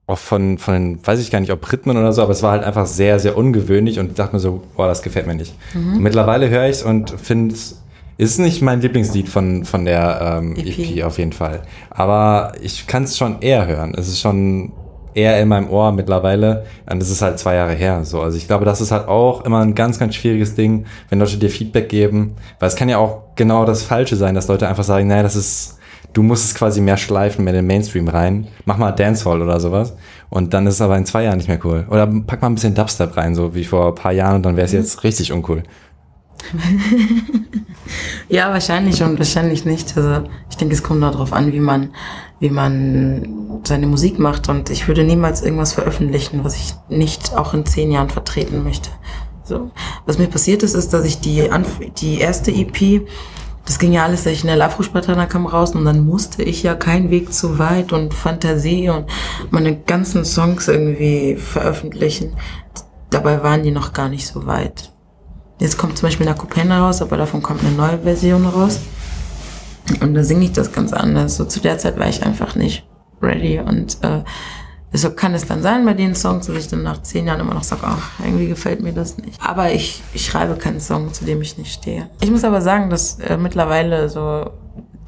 auch von, von, weiß ich gar nicht, ob Rhythmen oder so, aber es war halt einfach sehr, sehr ungewöhnlich und ich dachte mir so, boah, das gefällt mir nicht. Und mittlerweile höre ich es und finde es, ist nicht mein Lieblingslied von, von der ähm, EP. EP. auf jeden Fall. Aber ich kann es schon eher hören. Es ist schon eher in meinem Ohr mittlerweile. Und es ist halt zwei Jahre her. So. Also ich glaube, das ist halt auch immer ein ganz, ganz schwieriges Ding, wenn Leute dir Feedback geben. Weil es kann ja auch genau das Falsche sein, dass Leute einfach sagen, naja, das ist, du musst es quasi mehr schleifen, mehr in den Mainstream rein. Mach mal Dancehall oder sowas. Und dann ist es aber in zwei Jahren nicht mehr cool. Oder pack mal ein bisschen Dubstep rein, so wie vor ein paar Jahren, und dann wäre es jetzt richtig uncool. Ja, wahrscheinlich und wahrscheinlich nicht. Also ich denke, es kommt darauf an, wie man, wie man seine Musik macht. Und ich würde niemals irgendwas veröffentlichen, was ich nicht auch in zehn Jahren vertreten möchte. So. Was mir passiert ist, ist, dass ich die, Anf die erste EP, das ging ja alles sehr schnell. Afro-Spartaner kam raus und dann musste ich ja keinen Weg zu weit und Fantasie und meine ganzen Songs irgendwie veröffentlichen. Dabei waren die noch gar nicht so weit. Jetzt kommt zum Beispiel Nakupena raus, aber davon kommt eine neue Version raus. Und da singe ich das ganz anders. So zu der Zeit war ich einfach nicht ready. Und äh, deshalb kann es dann sein bei den Songs, dass ich dann nach zehn Jahren immer noch sage, ach, irgendwie gefällt mir das nicht. Aber ich, ich schreibe keinen Song, zu dem ich nicht stehe. Ich muss aber sagen, dass äh, mittlerweile so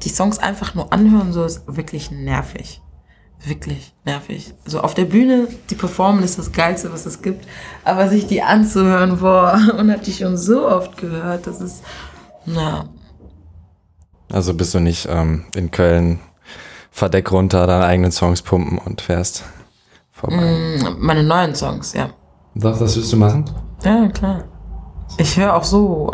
die Songs einfach nur anhören, so ist wirklich nervig. Wirklich nervig. So auf der Bühne, die Performance ist das Geilste, was es gibt. Aber sich die anzuhören, boah, und hatte ich schon so oft gehört, das ist, na, Also bist du nicht ähm, in Köln Verdeck runter, deine eigenen Songs pumpen und fährst vorbei. meine neuen Songs, ja. Doch, das willst du machen? Ja, klar. Ich höre auch so,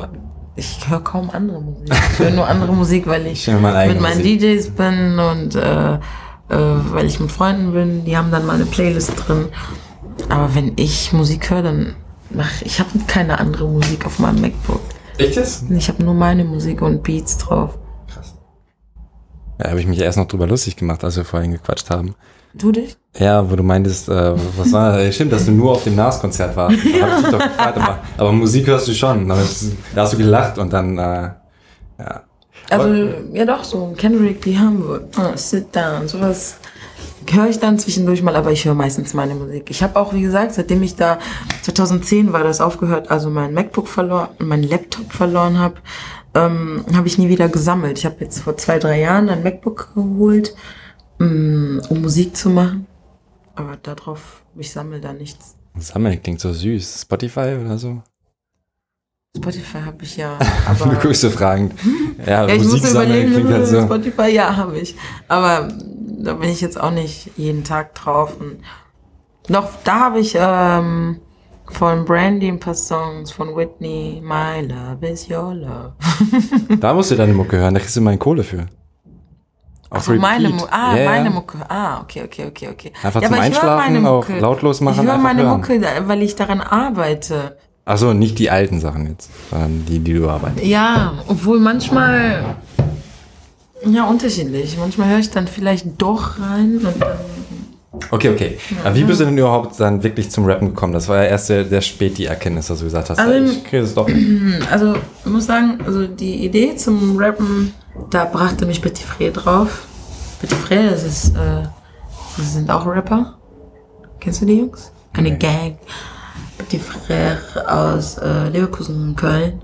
ich höre kaum andere Musik. Ich höre nur andere Musik, weil ich, Ich mit meinen Musik. DJs bin und äh, äh, weil ich mit Freunden bin. Die haben dann mal eine Playlist drin. Aber wenn ich Musik höre, dann mach ich habe keine andere Musik auf meinem MacBook. Echt jetzt? Ich habe nur meine Musik und Beats drauf. Krass. Ja, habe ich mich erst noch drüber lustig gemacht, als wir vorhin gequatscht haben. Du dich? Ja, wo du meintest, äh, was war, äh, stimmt, dass du nur auf dem Nas-Konzert warst. Da hab ich dich doch gefragt, aber, aber Musik hörst du schon. Da hast, da hast du gelacht und dann, äh, ja. Also, ja doch, so Kendrick wie Hamburg, oh, Sit Down, sowas höre ich dann zwischendurch mal, aber ich höre meistens meine Musik. Ich habe auch, wie gesagt, seitdem ich da 2010 war das aufgehört, also mein MacBook verloren, mein Laptop verloren habe, ähm, habe ich nie wieder gesammelt. Ich habe jetzt vor zwei, drei Jahren ein MacBook geholt, ähm, um Musik zu machen, aber darauf, ich sammle da nichts. Sammeln klingt so süß. Spotify oder so? Spotify habe ich ja, Du aber... guckst so fragend. Ja, Ja, ich muss überlegen, klingt halt so. Spotify, ja, habe ich. Aber da bin ich jetzt auch nicht jeden Tag drauf. Und noch, da habe ich ähm, von Brandy ein paar Songs, von Whitney, My Love is Your Love. da musst du deine Mucke hören, da kriegst du meine Kohle für. Auf also meine Mucke. Ah, yeah, meine Mucke. Ah, okay, okay, okay, okay. Einfach ja, zum Einschlafen auch lautlos machen. Ich höre meine hören. Mucke, weil ich daran arbeite. Achso, nicht die alten Sachen jetzt, sondern die, die du arbeitest. Ja, obwohl manchmal ja unterschiedlich. Manchmal höre ich dann vielleicht doch rein und dann Okay, okay. Ja. Wie bist du denn überhaupt dann wirklich zum Rappen gekommen? Das war ja erst sehr, sehr spät die Erkenntnis, dass du gesagt hast, also, ich kriege es doch. Also, ich muss sagen, also die Idee zum Rappen, da brachte mich Petit Fré drauf. Petit Fré, das ist, äh, das sind auch Rapper. Kennst du die Jungs? Eine okay. Gang. Petit Frère aus äh, Leverkusen und Köln.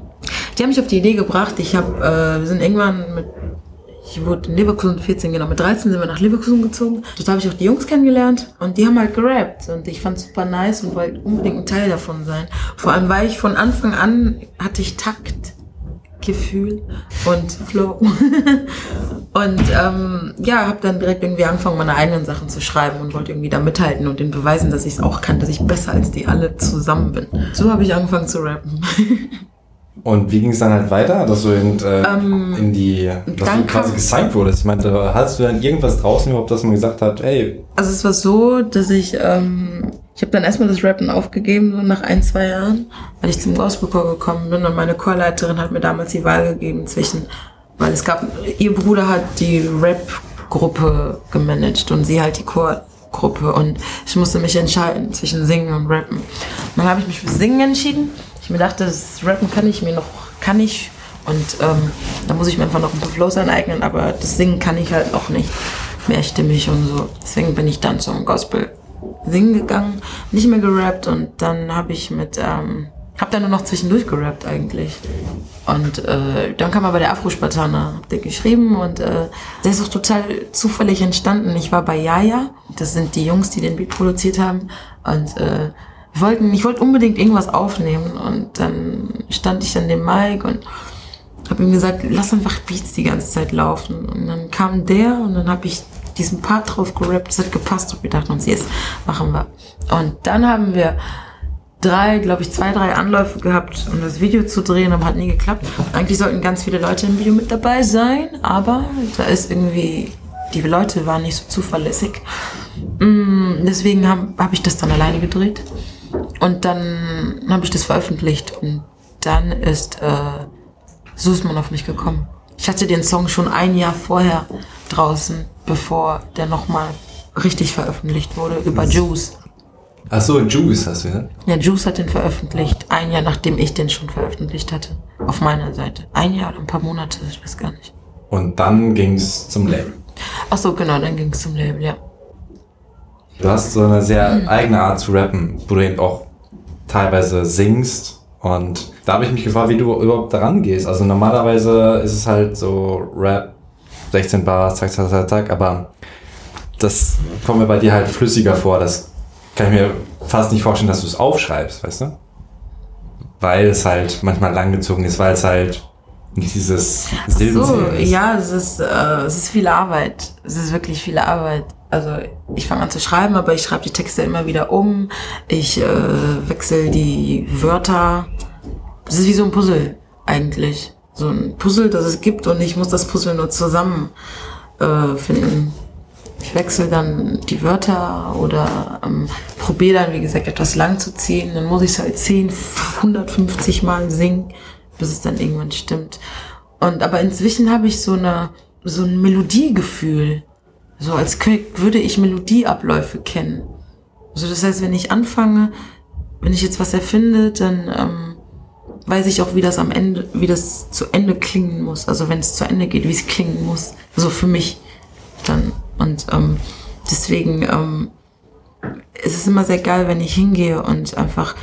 Die haben mich auf die Idee gebracht. Ich habe, äh, wir sind irgendwann mit ich wurde in Leverkusen 14, genau. Mit 13 sind wir nach Leverkusen gezogen. Dort habe ich auch die Jungs kennengelernt und die haben halt gerappt. Und ich fand es super nice und wollte unbedingt ein Teil davon sein. Vor allem, weil ich von Anfang an hatte ich Takt. Gefühl und Flow. und ähm, ja, habe dann direkt irgendwie angefangen, meine eigenen Sachen zu schreiben und wollte irgendwie da mithalten und den beweisen, dass ich es auch kann, dass ich besser als die alle zusammen bin. So habe ich angefangen zu rappen. Und wie ging es dann halt weiter, dass du in, äh, ähm, in die, dass du quasi gesigned wurdest? Ich meinte, hast du dann irgendwas draußen überhaupt, dass man gesagt hat, ey. Also es war so, dass ich, ähm, ich habe dann erstmal das Rappen aufgegeben, so nach ein, zwei Jahren, weil ich zum Gospelchor gekommen bin und meine Chorleiterin hat mir damals die Wahl gegeben zwischen, weil es gab, ihr Bruder hat die Rap-Gruppe gemanagt und sie halt die Chorgruppe und ich musste mich entscheiden zwischen Singen und Rappen. Dann habe ich mich für Singen entschieden ich mir dachte, das Rappen kann ich mir noch, kann ich. Und ähm, da muss ich mir einfach noch ein paar Flows aneignen, aber das Singen kann ich halt auch nicht mehrstimmig und so. Deswegen bin ich dann zum Gospel singen gegangen, nicht mehr gerappt und dann habe ich mit, ähm, hab dann nur noch zwischendurch gerappt eigentlich. Und äh, dann kam aber der Afro-Spartaner, der geschrieben und äh, der ist auch total zufällig entstanden. Ich war bei Yaya, das sind die Jungs, die den Beat produziert haben und äh, wollten, ich wollte unbedingt irgendwas aufnehmen und dann stand ich an dem Mic und habe ihm gesagt, lass einfach Beats die ganze Zeit laufen. Und dann kam der und dann habe ich diesen Part drauf gerappt, es hat gepasst und wir dachten uns, yes, machen wir. Und dann haben wir drei, glaube ich, zwei, drei Anläufe gehabt, um das Video zu drehen, aber hat nie geklappt. Eigentlich sollten ganz viele Leute im Video mit dabei sein, aber da ist irgendwie, die Leute waren nicht so zuverlässig. Mm, deswegen habe hab ich das dann alleine gedreht. Und dann habe ich das veröffentlicht und dann ist äh, Susman auf mich gekommen. Ich hatte den Song schon ein Jahr vorher draußen, bevor der nochmal richtig veröffentlicht wurde, über Juice. Ach so, Juice hast du, ja? Ja, Juice hat den veröffentlicht, ein Jahr nachdem ich den schon veröffentlicht hatte. Auf meiner Seite. Ein Jahr oder ein paar Monate, ich weiß gar nicht. Und dann ging es zum Label. Ach so, genau, dann ging es zum Label, ja. Du hast so eine sehr eigene Art zu rappen, wo du eben auch teilweise singst. Und da habe ich mich gefragt, wie du überhaupt daran gehst. Also normalerweise ist es halt so Rap, 16 Bars, zack, zack, zack, zack, aber das kommt mir bei dir halt flüssiger vor. Das kann ich mir fast nicht vorstellen, dass du es aufschreibst, weißt du? Weil es halt manchmal langgezogen ist, weil es halt dieses Silben so. Ja, es ist, äh, es ist viel Arbeit. Es ist wirklich viel Arbeit also ich fange an zu schreiben, aber ich schreibe die Texte immer wieder um. Ich äh, wechsle die Wörter. Das ist wie so ein Puzzle eigentlich. So ein Puzzle, das es gibt und ich muss das Puzzle nur zusammen äh, finden. Ich wechsle dann die Wörter oder ähm, probiere dann, wie gesagt, etwas lang zu ziehen. Dann muss ich es halt 10, 150 Mal singen, bis es dann irgendwann stimmt. Und aber inzwischen habe ich so eine so ein Melodiegefühl. So als würde ich Melodieabläufe kennen. Also das heißt, wenn ich anfange, wenn ich jetzt was erfinde, dann ähm, weiß ich auch, wie das am Ende, wie das zu Ende klingen muss. Also wenn es zu Ende geht, wie es klingen muss. So für mich dann. Und ähm, deswegen ähm, es ist immer sehr geil, wenn ich hingehe und einfach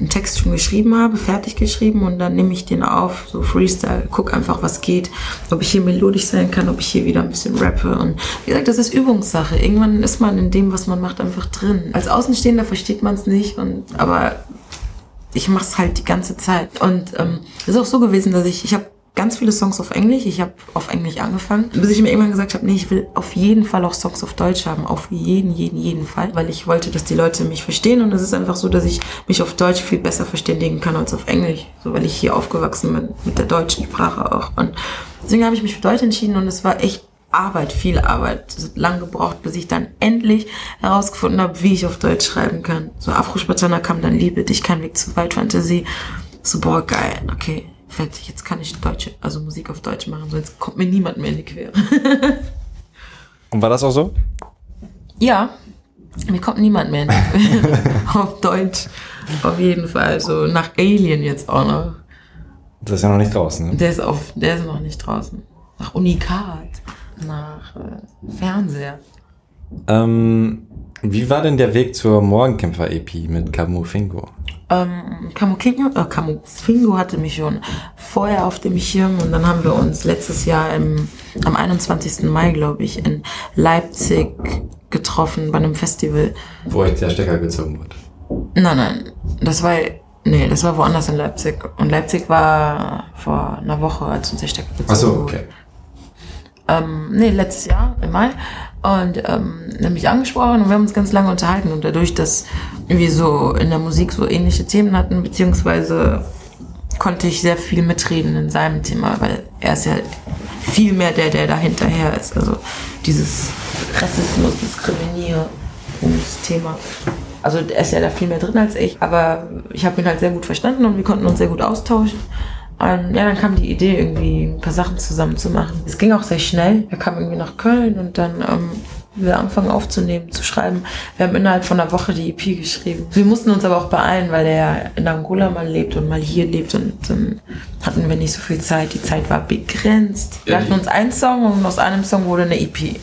einen Text schon geschrieben habe, fertig geschrieben und dann nehme ich den auf, so Freestyle, guck einfach, was geht, ob ich hier melodisch sein kann, ob ich hier wieder ein bisschen rappe und wie gesagt, das ist Übungssache. Irgendwann ist man in dem, was man macht, einfach drin. Als Außenstehender versteht man es nicht und aber ich mache es halt die ganze Zeit und ähm, ist auch so gewesen, dass ich ich habe ganz viele Songs auf Englisch. Ich habe auf Englisch angefangen, bis ich mir irgendwann gesagt habe, nee, ich will auf jeden Fall auch Songs auf Deutsch haben. Auf jeden, jeden, jeden Fall. Weil ich wollte, dass die Leute mich verstehen. Und es ist einfach so, dass ich mich auf Deutsch viel besser verständigen kann als auf Englisch. So, weil ich hier aufgewachsen bin mit der deutschen Sprache auch. Und deswegen habe ich mich für Deutsch entschieden und es war echt Arbeit, viel Arbeit. Es hat lang gebraucht, bis ich dann endlich herausgefunden habe, wie ich auf Deutsch schreiben kann. So Afro-Spartaner kam dann Liebe, dich kein Weg zu weit, Fantasie. So, boah, geil, okay, fertig, jetzt kann ich Deutsche, also Musik auf Deutsch machen, so jetzt kommt mir niemand mehr in die Quere. Und war das auch so? Ja, mir kommt niemand mehr in die Quere. auf Deutsch, auf jeden Fall. So nach Alien jetzt auch noch. Das ist ja noch nicht draußen, ne? Der ist, auf, der ist noch nicht draußen. Nach Unikat, nach äh, Fernseher. Ähm, wie war denn der Weg zur Morgenkämpfer-EP mit Camu Fingo? Ähm, Camufingo, äh, Camufingo hatte mich schon vorher auf dem Schirm und dann haben wir uns letztes Jahr im, am 21. Mai, glaube ich, in Leipzig getroffen bei einem Festival. Wo euch der Stecker gezogen wird. Nein, nein, das war, nee, das war woanders in Leipzig. Und Leipzig war vor einer Woche, als uns der Stecker gezogen Ach so, wurde. okay. ähm, nee, letztes Jahr im Mai und ähm, hat mich angesprochen und wir haben uns ganz lange unterhalten und dadurch, dass wir so in der Musik so ähnliche Themen hatten, beziehungsweise konnte ich sehr viel mitreden in seinem Thema, weil er ist ja viel mehr der, der da hinterher ist. Also dieses Rassismus, Diskriminierungsthema. Also er ist ja da viel mehr drin als ich, aber ich habe ihn halt sehr gut verstanden und wir konnten uns sehr gut austauschen. Und ja, dann kam die Idee, irgendwie ein paar Sachen zusammen zu machen. Es ging auch sehr schnell. Er kam irgendwie nach Köln und dann ähm, wir angefangen aufzunehmen, zu schreiben. Wir haben innerhalb von einer Woche die EP geschrieben. Wir mussten uns aber auch beeilen, weil der in Angola mal lebt und mal hier lebt und dann hatten wir nicht so viel Zeit. Die Zeit war begrenzt. Wir hatten uns einen Song und aus einem Song wurde eine EP.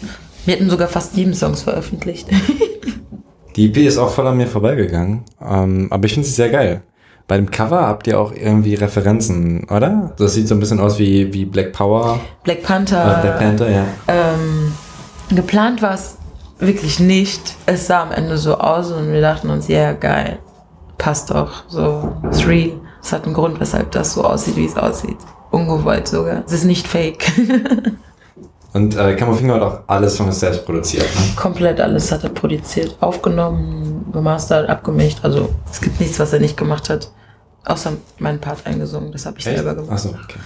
Wir hatten sogar fast sieben Songs veröffentlicht. Die EP ist auch voll an mir vorbeigegangen, ähm, aber ich finde sie sehr geil. Bei dem Cover habt ihr auch irgendwie Referenzen, oder? Das sieht so ein bisschen aus wie, wie Black Power, Black äh, Panther. Black Panther, ja. Ähm, geplant war es wirklich nicht. Es sah am Ende so aus und wir dachten uns, ja, geil. Passt doch. So, it's real. Es hat einen Grund, weshalb das so aussieht, wie es aussieht. Ungewollt sogar. Es ist nicht fake. Und äh, Camo Finger hat auch alles von uns selbst produziert. Ne? Komplett alles hat er produziert, aufgenommen, gemastert, abgemischt. Also es gibt nichts, was er nicht gemacht hat. Außer meinen Part eingesungen. Das habe ich selber gemacht. Achso, okay.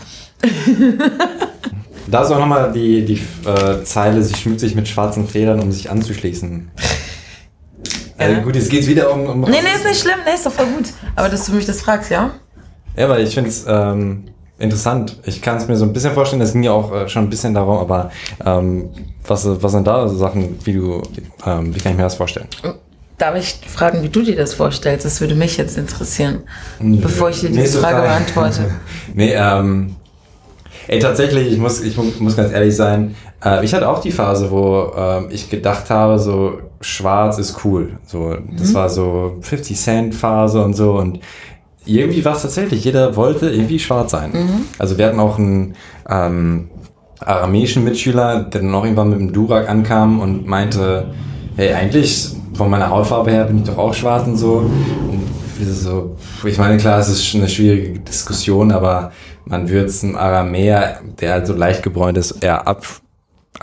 da ist auch nochmal die, die äh, Zeile, sie schmückt sich mit schwarzen Federn, um sich anzuschließen. Äh, Ja. gut, jetzt geht's wieder um, um Nee, nee, ist nicht schlimm. Nee, ist doch voll gut. Aber dass du mich das fragst, ja? Ja, weil ich finde es ähm, interessant. Ich kann es mir so ein bisschen vorstellen, das ging ja auch äh, schon ein bisschen darum, aber ähm, was, was sind da so Sachen, wie du, ähm, wie kann ich mir das vorstellen? Darf ich fragen, wie du dir das vorstellst? Das würde mich jetzt interessieren, bevor ich dir diese Nächste Frage beantworte. nee, ähm, ey, tatsächlich, ich muss, ich mu- muss ganz ehrlich sein, äh, ich hatte auch die Phase, wo ähm, ich gedacht habe, so schwarz ist cool. So, das war so 50 Cent Phase und so und irgendwie war es tatsächlich, jeder wollte irgendwie schwarz sein. Also wir hatten auch einen ähm, aramäischen Mitschüler, der dann auch irgendwann mit dem Durak ankam und meinte, hey, eigentlich von meiner Hautfarbe her bin ich doch auch schwarz und so. Und so, ich meine, klar, es ist schon eine schwierige Diskussion, aber man würde es einem Aramäer, der halt so leicht gebräunt ist, eher ab,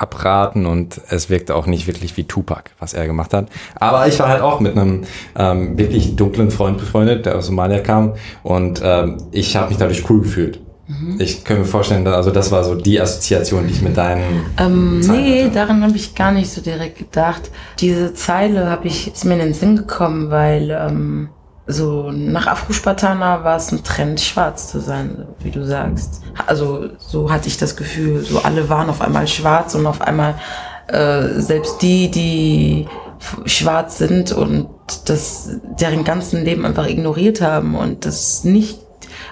abraten und es wirkte auch nicht wirklich wie Tupac, was er gemacht hat. Aber ich war halt auch mit einem ähm, wirklich dunklen Freund befreundet, der aus Somalia kam und ähm, ich habe mich dadurch cool gefühlt. Ich könnte mir vorstellen, also das war so die Assoziation, die ich mit deinen Ähm, nee, hatte. daran habe ich gar nicht so direkt gedacht. Diese Zeile habe ich, ist mir in den Sinn gekommen, weil ähm, so nach Afro-Spartaner war es ein Trend, schwarz zu sein, wie du sagst. Also so hatte ich das Gefühl, so alle waren auf einmal schwarz und auf einmal äh, selbst die, die schwarz sind und das deren ganzen Leben einfach ignoriert haben und das nicht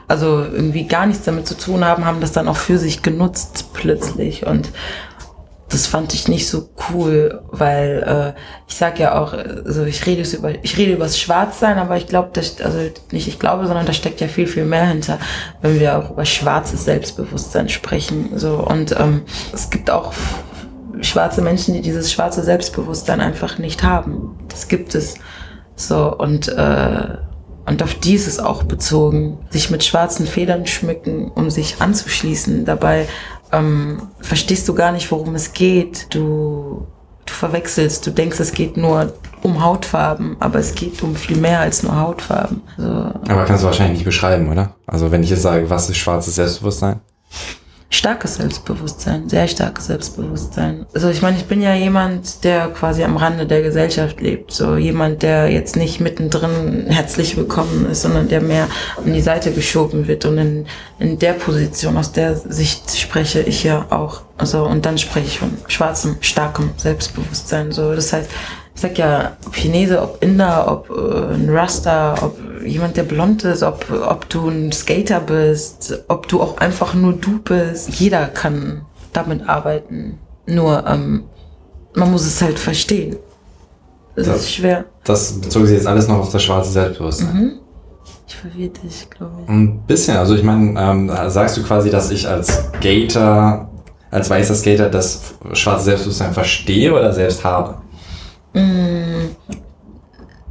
also irgendwie gar nichts damit zu tun haben, haben das dann auch für sich genutzt plötzlich und das fand ich nicht so cool, weil äh, ich sag ja auch, also ich rede über, ich rede über das Schwarzsein, aber ich glaube, also nicht ich glaube, sondern da steckt ja viel viel mehr hinter, wenn wir auch über schwarzes Selbstbewusstsein sprechen. So und ähm, es gibt auch schwarze Menschen, die dieses schwarze Selbstbewusstsein einfach nicht haben. Das gibt es. So und äh, Und auf die ist auch bezogen. Sich mit schwarzen Federn schmücken, um sich anzuschließen. Dabei ähm, verstehst du gar nicht, worum es geht. Du, du verwechselst, du denkst, es geht nur um Hautfarben, aber es geht um viel mehr als nur Hautfarben. Also, Aber kannst du wahrscheinlich nicht beschreiben, oder? Also wenn ich jetzt sage, was ist schwarzes Selbstbewusstsein? Starkes Selbstbewusstsein, sehr starkes Selbstbewusstsein. Also ich meine, ich bin ja jemand, der quasi am Rande der Gesellschaft lebt. So jemand, der jetzt nicht mittendrin herzlich willkommen ist, sondern der mehr an die Seite geschoben wird. Und in, in der Position, aus der Sicht spreche ich ja auch. Also und dann spreche ich von schwarzem, starkem Selbstbewusstsein. So, das heißt, ich sag ja, ob Chinese, ob Inder, ob äh, ein Rasta, ob jemand, der blond ist, ob, ob du ein Skater bist, ob du auch einfach nur du bist. Jeder kann damit arbeiten. Nur ähm, man muss es halt verstehen. Es Das- ist schwer. Das bezog sich jetzt alles noch auf das schwarze Selbstbewusstsein. Mhm. Ich verwirre dich, glaube ich. Ein bisschen, also ich meine, ähm, sagst du quasi, dass ich als Skater, als weißer Skater das schwarze Selbstbewusstsein verstehe oder selbst habe?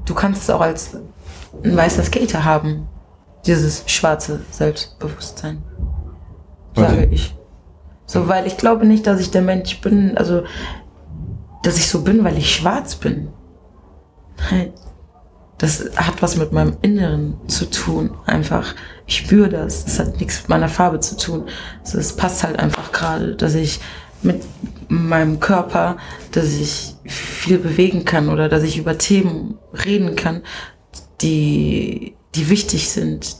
Du kannst es auch als ein weißer Skater haben. Dieses schwarze Selbstbewusstsein. Sage Okay. ich. So, weil ich glaube nicht, dass ich der Mensch bin, also, dass ich so bin, weil ich schwarz bin. Nein. Das hat was mit meinem Inneren zu tun. Einfach, ich spüre das. Das hat nichts mit meiner Farbe zu tun. Es passt halt einfach gerade, dass ich mit meinem Körper, dass ich viel bewegen kann oder dass ich über Themen reden kann, die, die wichtig sind.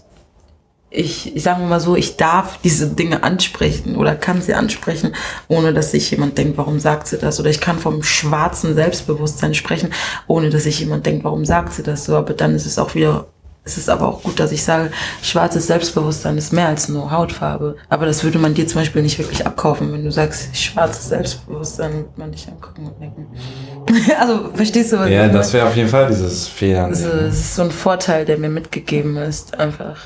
Ich, ich sage mal so, ich darf diese Dinge ansprechen oder kann sie ansprechen, ohne dass sich jemand denkt, warum sagt sie das? Oder ich kann vom schwarzen Selbstbewusstsein sprechen, ohne dass sich jemand denkt, warum sagt sie das so? Aber dann ist es auch wieder, es ist aber auch gut, dass ich sage, schwarzes Selbstbewusstsein ist mehr als nur Hautfarbe. Aber das würde man dir zum Beispiel nicht wirklich abkaufen, wenn du sagst, schwarzes Selbstbewusstsein, würde man dich angucken und denken. also, verstehst du, was Ja, das wäre auf jeden Fall dieses Fehler. Also, es ist so ein Vorteil, der mir mitgegeben ist, einfach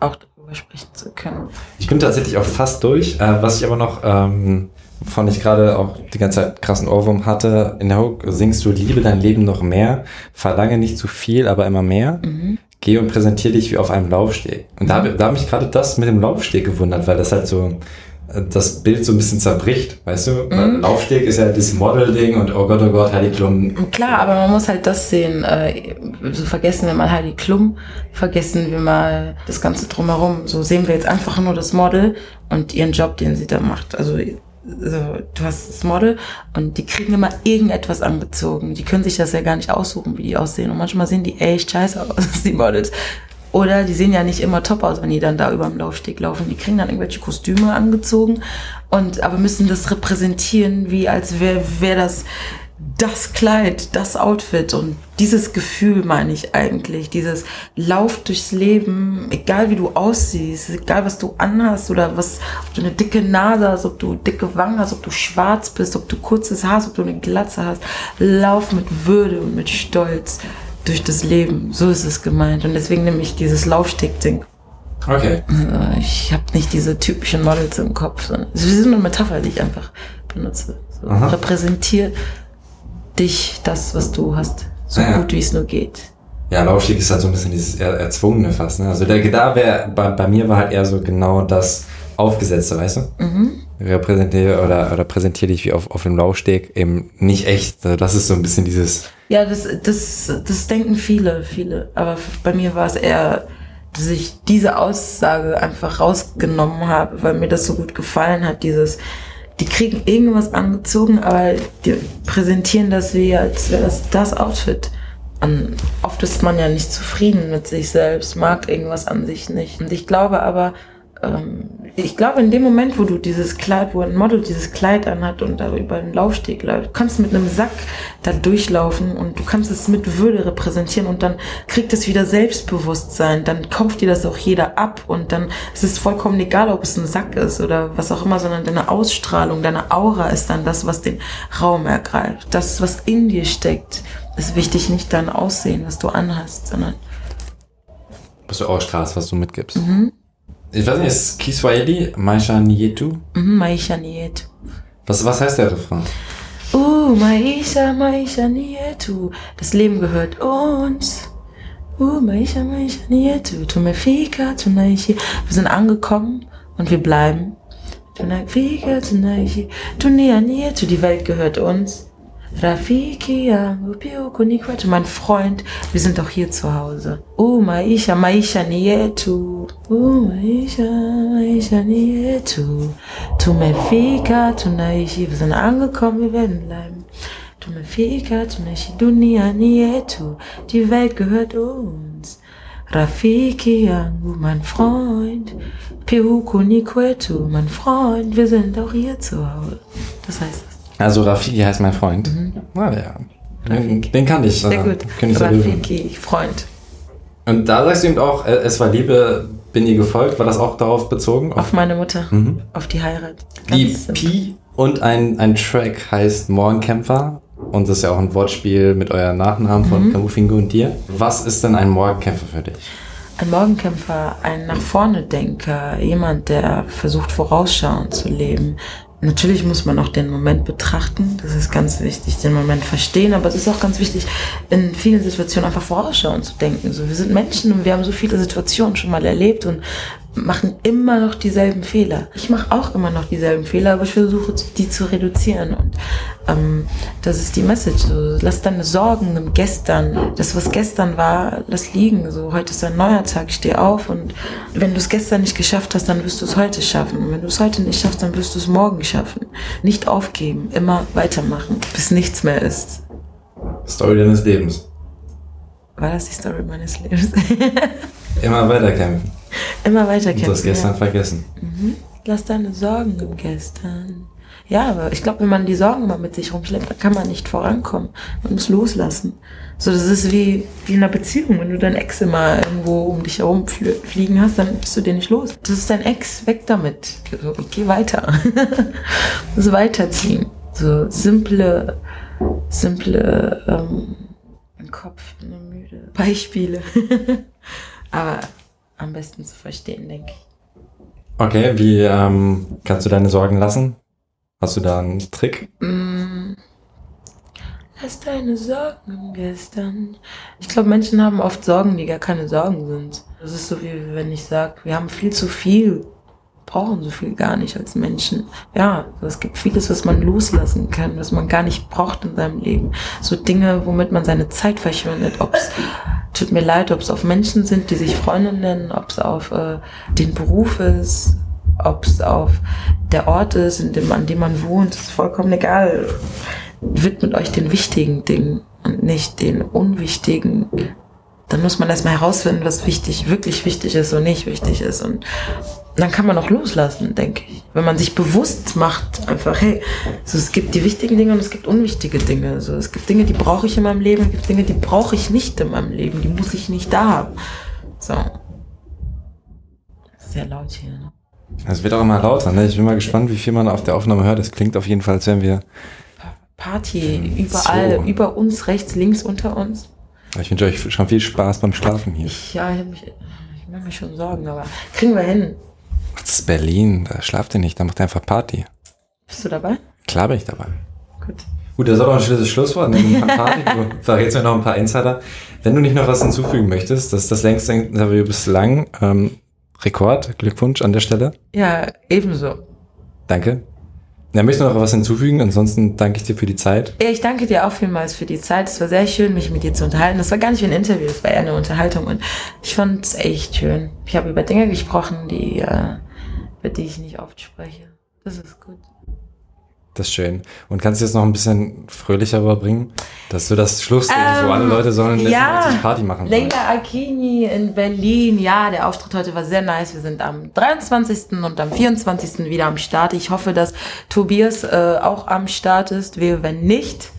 auch darüber sprechen zu können. Ich bin tatsächlich auch fast durch. Äh, was ich aber noch, ähm, von ich gerade auch die ganze Zeit krassen Ohrwurm hatte, in der Hook singst du Liebe dein Leben noch mehr, verlange nicht zu viel, aber immer mehr. Geh und präsentiere dich wie auf einem Laufsteg. Und da, da habe ich gerade das mit dem Laufsteg gewundert, weil das halt so äh, das Bild so ein bisschen zerbricht, weißt du? Weil Laufsteg ist ja das Model-Ding und oh Gott, oh Gott, Heidi Klum. Klar, aber man muss halt das sehen. Äh, so vergessen wir mal Heidi Klum, vergessen wir mal das Ganze drumherum. So sehen wir jetzt einfach nur das Model und ihren Job, den sie da macht. Also so, du hast das Model und die kriegen immer irgendetwas angezogen. Die können sich das ja gar nicht aussuchen, wie die aussehen. Und manchmal sehen die echt scheiße aus, die Models. Oder die sehen ja nicht immer top aus, wenn die dann da über dem Laufsteg laufen. Die kriegen dann irgendwelche Kostüme angezogen und aber müssen das repräsentieren, wie als wäre wär das das Kleid, das Outfit und dieses Gefühl meine ich eigentlich, dieses Lauf durchs Leben, egal wie du aussiehst, egal was du anhast oder was, ob du eine dicke Nase hast, ob du dicke Wangen hast, ob du schwarz bist, ob du kurzes Haar hast, ob du eine Glatze hast, lauf mit Würde und mit Stolz durch das Leben, so ist es gemeint und deswegen nehme ich dieses Laufsteg-Ding. Okay. Also ich habe nicht diese typischen Models im Kopf, sondern es ist eine Metapher, die ich einfach benutze. So, Aha. Dich, das, was du hast, so Ja. gut wie es nur geht. Ja, Laufsteg ist halt so ein bisschen dieses er Erzwungene fast. Ne? Also der da wäre, bei, bei mir war halt eher so genau das Aufgesetzte, weißt du? Mhm. Repräsentiere oder, oder präsentiere dich wie auf, auf dem Laufsteg eben nicht echt. Also das ist so ein bisschen dieses, Ja, das, das, das denken viele, viele. Aber bei mir war es eher, dass ich diese Aussage einfach rausgenommen habe, weil mir das so gut gefallen hat, dieses, die kriegen irgendwas angezogen, aber die präsentieren das wie, als wäre das das Outfit. Und oft ist man ja nicht zufrieden mit sich selbst, mag irgendwas an sich nicht. Und ich glaube aber, ähm, ich glaube, in dem Moment, wo du dieses Kleid, wo ein Model dieses Kleid anhat und da über den Laufsteg läuft, kannst du mit einem Sack da durchlaufen und du kannst es mit Würde repräsentieren und dann kriegt es wieder Selbstbewusstsein. Dann kauft dir das auch jeder ab und dann ist es vollkommen egal, ob es ein Sack ist oder was auch immer, sondern deine Ausstrahlung, deine Aura ist dann das, was den Raum ergreift. Das, was in dir steckt, ist wichtig, nicht dein Aussehen, was du anhast, sondern was du ausstrahlst, was du mitgibst. Ich weiß nicht, ist Kiswahili, Maisha Nietu? mhm, Maisha ni yetu. Was, was heißt der Refrain? Uh, Maisha, Maisha ni yetu. Das Leben gehört uns. Uh, maisha, maisha ni yetu. Tumefika, tunaishi. Wir sind angekommen und wir bleiben. Tunafika, tunaishi. Dunia ni yetu. Die Welt gehört uns. Rafiki yangu pia huku ni kwetu. Mein Freund, wir sind doch hier zu Hause. Uh, maisha, maisha ni yetu. Uh, maisha, maisha ni yetu. Tumefika, tunaishi. Wir sind angekommen, wir werden bleiben. Tumefika, tunaishi. Dunia ni yetu. Die Welt gehört uns. Rafiki yangu, mein Freund. Pia huku ni kwetu. Mein Freund, wir sind auch hier zu Hause. Das heißt es. Also Rafiki heißt mein Freund. Na ja. Den, den kannte ich. Sehr äh, gut. König. Rafiki, Freund. Und da sagst du eben auch, äh, es war Liebe, bin ihr gefolgt. War das auch darauf bezogen? Auf meine Mutter. Mhm. Auf die Heirat. Die Ganz simpel. Pi und ein, ein Track heißt Morgenkämpfer. Und das ist ja auch ein Wortspiel mit euren Nachnamen Mhm. von Kamufingo und dir. Was ist denn ein Morgenkämpfer für dich? Ein Morgenkämpfer, ein nach vorne Denker, jemand, der versucht vorausschauend zu leben. Natürlich muss man auch den Moment betrachten, das ist ganz wichtig, den Moment verstehen, aber es ist auch ganz wichtig, in vielen Situationen einfach vorausschauend zu denken. So, wir sind Menschen und wir haben so viele Situationen schon mal erlebt und machen immer noch dieselben Fehler. Ich mache auch immer noch dieselben Fehler, aber ich versuche die zu reduzieren und ähm, das ist die Message. So, lass deine Sorgen im Gestern, das was gestern war, lass liegen. So heute ist ein neuer Tag, steh auf und wenn du es gestern nicht geschafft hast, dann wirst du es heute schaffen. Und wenn du es heute nicht schaffst, dann wirst du es morgen schaffen. Nicht aufgeben, immer weitermachen, bis nichts mehr ist. Story deines Lebens. War das die Story meines Lebens? Immer weiterkämpfen. Immer Und weiterkämpfen. das gestern ja. vergessen. Lass deine Sorgen im Gestern. Ja, aber ich glaube, wenn man die Sorgen immer mit sich rumschleppt, dann kann man nicht vorankommen. Man muss loslassen. So, das ist wie, wie in einer Beziehung. Wenn du dein Ex immer irgendwo um dich herum fl- fliegen hast, dann bist du dir nicht los. Das ist dein Ex, weg damit. So, geh weiter. das weiterziehen. So simple, simple, ähm, Kopf, bin müde. Beispiele. aber am besten zu verstehen, denke ich. Okay, wie ähm, kannst du deine Sorgen lassen? Hast du da einen Trick? Mm. Lass deine Sorgen Gestern. Ich glaube, Menschen haben oft Sorgen, die gar keine Sorgen sind. Das ist so wie wenn ich sage, wir haben viel zu viel, brauchen so viel gar nicht als Menschen. Ja, es gibt vieles, was man loslassen kann, was man gar nicht braucht in seinem Leben. So Dinge, womit man seine Zeit verschwendet. Ob's tut mir leid, ob es auf Menschen sind, die sich Freunde nennen, ob es auf äh, den Beruf ist, ob es auf der Ort ist, in dem, an dem man wohnt, ist vollkommen egal. Widmet euch den wichtigen Dingen und nicht den unwichtigen. Dann muss man erstmal herausfinden, was wichtig, wirklich wichtig ist und nicht wichtig ist. Und dann kann man auch loslassen, denke ich. Wenn man sich bewusst macht, einfach, hey, so, es gibt die wichtigen Dinge und es gibt unwichtige Dinge. So, es gibt Dinge, die brauche ich in meinem Leben, es gibt Dinge, die brauche ich nicht in meinem Leben, die muss ich nicht da haben. So. Sehr laut hier, ne? Es wird auch immer lauter, ne? Ich bin mal gespannt, wie viel man auf der Aufnahme hört. Es klingt auf jeden Fall, als wären wir. Party, überall, So. über uns, rechts, links, unter uns. Ich wünsche euch schon viel Spaß beim Schlafen hier. Ich, ja, ich, hab mich, ich mache mir schon Sorgen, aber kriegen wir hin. Das ist Berlin, da schlaft ihr nicht, da macht ihr einfach Party. Bist du dabei? Klar bin ich dabei. Gut. Gut, das ist auch noch ein schönes Schlusswort. Ne? Ein paar Party. Du verrätst mir noch ein paar Insider. Wenn du nicht noch was hinzufügen möchtest, das ist das längste Interview bislang. Ähm, Rekord, Glückwunsch an der Stelle. Ja, ebenso. Danke. Ja, möchtest du noch was hinzufügen? Ansonsten danke ich dir für die Zeit. Ja, ich danke dir auch vielmals für die Zeit. Es war sehr schön, mich mit dir zu unterhalten. Das war gar nicht wie ein Interview, es war eher eine Unterhaltung und ich fand es echt schön. Ich habe über Dinge gesprochen, die, äh, über die ich nicht oft spreche. Das ist gut. Das ist schön. Und kannst du jetzt noch ein bisschen fröhlicher rüberbringen? Dass du das Schlussding, so alle Leute sollen Ähm, ja, letztendlich Party machen. Leila Akini in Berlin. Ja, der Auftritt heute war sehr nice. Wir sind am 23. und am 24. wieder am Start. Ich hoffe, dass Tobias äh, auch am Start ist. Wir, wenn nicht,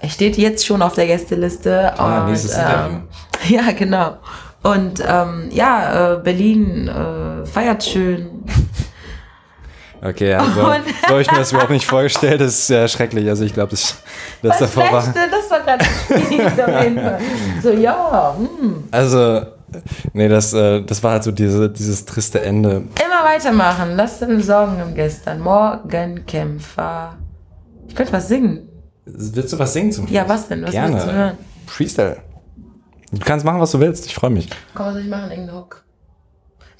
er steht jetzt schon auf der Gästeliste. Ah, und, nächstes ähm, Ja, genau. Und ähm, ja, äh, Berlin äh, feiert schön. Okay, also Und- so habe ich mir das überhaupt nicht vorgestellt. Das ist sehr schrecklich. Also ich glaube, das, das davor war. Das war Fall. So, ja, hm. Also, nee, das, äh, das war halt so diese, dieses triste Ende. Immer weitermachen. Lass deine Sorgen im Gestern. Morgenkämpfer. Ich könnte was singen. Willst du was singen zum Schluss? Ja, was denn? Was Gerne. willst du hören? Freestyle. Du kannst machen, was du willst. Ich freue mich. Komm, was soll ich machen? Irgendeinen Hook.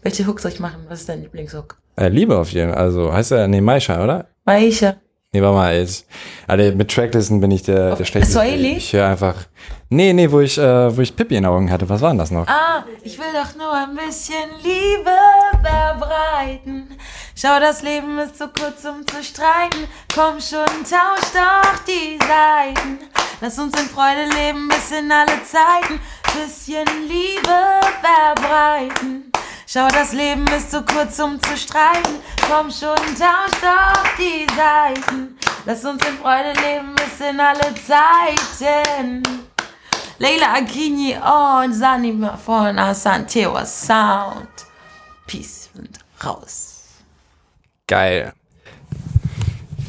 Welche Hook soll ich machen? Was ist dein Lieblingshook? Äh, Liebe auf jeden Fall. Also heißt er, nee, Maisha, oder? Maisha. Nee, warte mal, jetzt. Also mit Tracklisten bin ich der, der schlechteste. Swahili? Ich höre einfach. Nee, nee, wo ich, äh, wo ich Pippi in den Augen hatte. Was war denn das noch? Ah, ich will doch nur ein bisschen Liebe verbreiten. Schau, das Leben ist zu kurz, um zu streiten. Komm schon, tausch doch die Seiten. Lass uns in Freude leben bis in alle Zeiten. Bisschen Liebe verbreiten. Schau, das Leben ist zu kurz, um zu streiten. Komm schon, tausch doch die Seiten. Lass uns in Freude leben bis in alle Zeiten. Leila Akini und Sanima von Asantewa Sound. Peace und raus. Geil.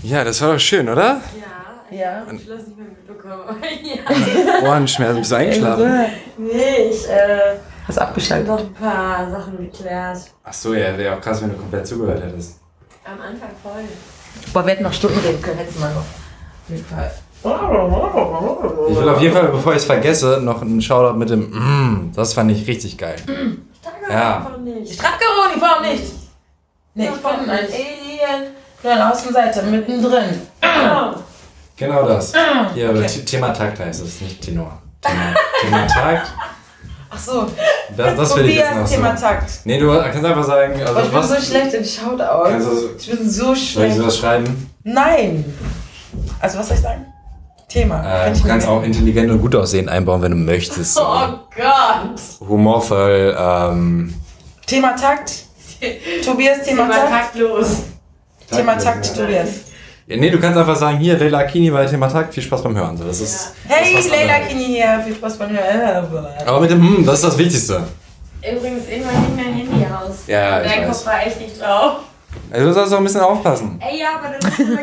Ja, das war doch schön, oder? Ja. Ohrenschmerzen, bist du eingeschlafen? Nee, ich äh, Hast abgeschaltet. noch ein paar Sachen geklärt. Ach so, ja, wäre auch krass, wenn du komplett zugehört hättest. Am Anfang voll. Boah, wir hätten noch Stunden reden können, hätten wir noch. Auf jeden Fall. Ich will auf jeden Fall, bevor ich es vergesse, noch einen Shoutout mit dem mm, Das fand ich richtig geil. Ja. Einfach nicht. Strackero-Uniform nicht! Nee, ich bin ein Alien, nur ein Außenseiter mittendrin. Genau das. Hier, aber Th- Thema Takt heißt es, nicht Tenor. Thema, Thema Takt. Ach so, Das, das will ich jetzt noch Tobias so. Thema Takt. Nee, du kannst einfach sagen, Aber also ich bin was. so schlecht in Shoutout. Kannst du, Ich bin so soll ich schlecht. sowas schreiben? Nein! Also, was soll ich sagen? Thema. Äh, du kannst auch intelligent und gut aussehen einbauen, wenn du möchtest. So. Oh Gott! Humorvoll, ähm. Thema Takt. Tobias, Thema Thema Takt. taktlos. Thema Takt, Tobias. Ja, nee, du kannst einfach sagen, hier, Leila Akini bei Thema Takt, viel Spaß beim Hören. So, das ist, Hey, das ist was Leila. Kini hier. Viel Spaß beim Hören. Aber mit dem mm, das ist das Wichtigste. Übrigens, irgendwann ging mein Handy aus. Ja, ich Dein weiß. Kopf war echt nicht drauf. Also, du sollst auch ein bisschen aufpassen. Ey, ja, aber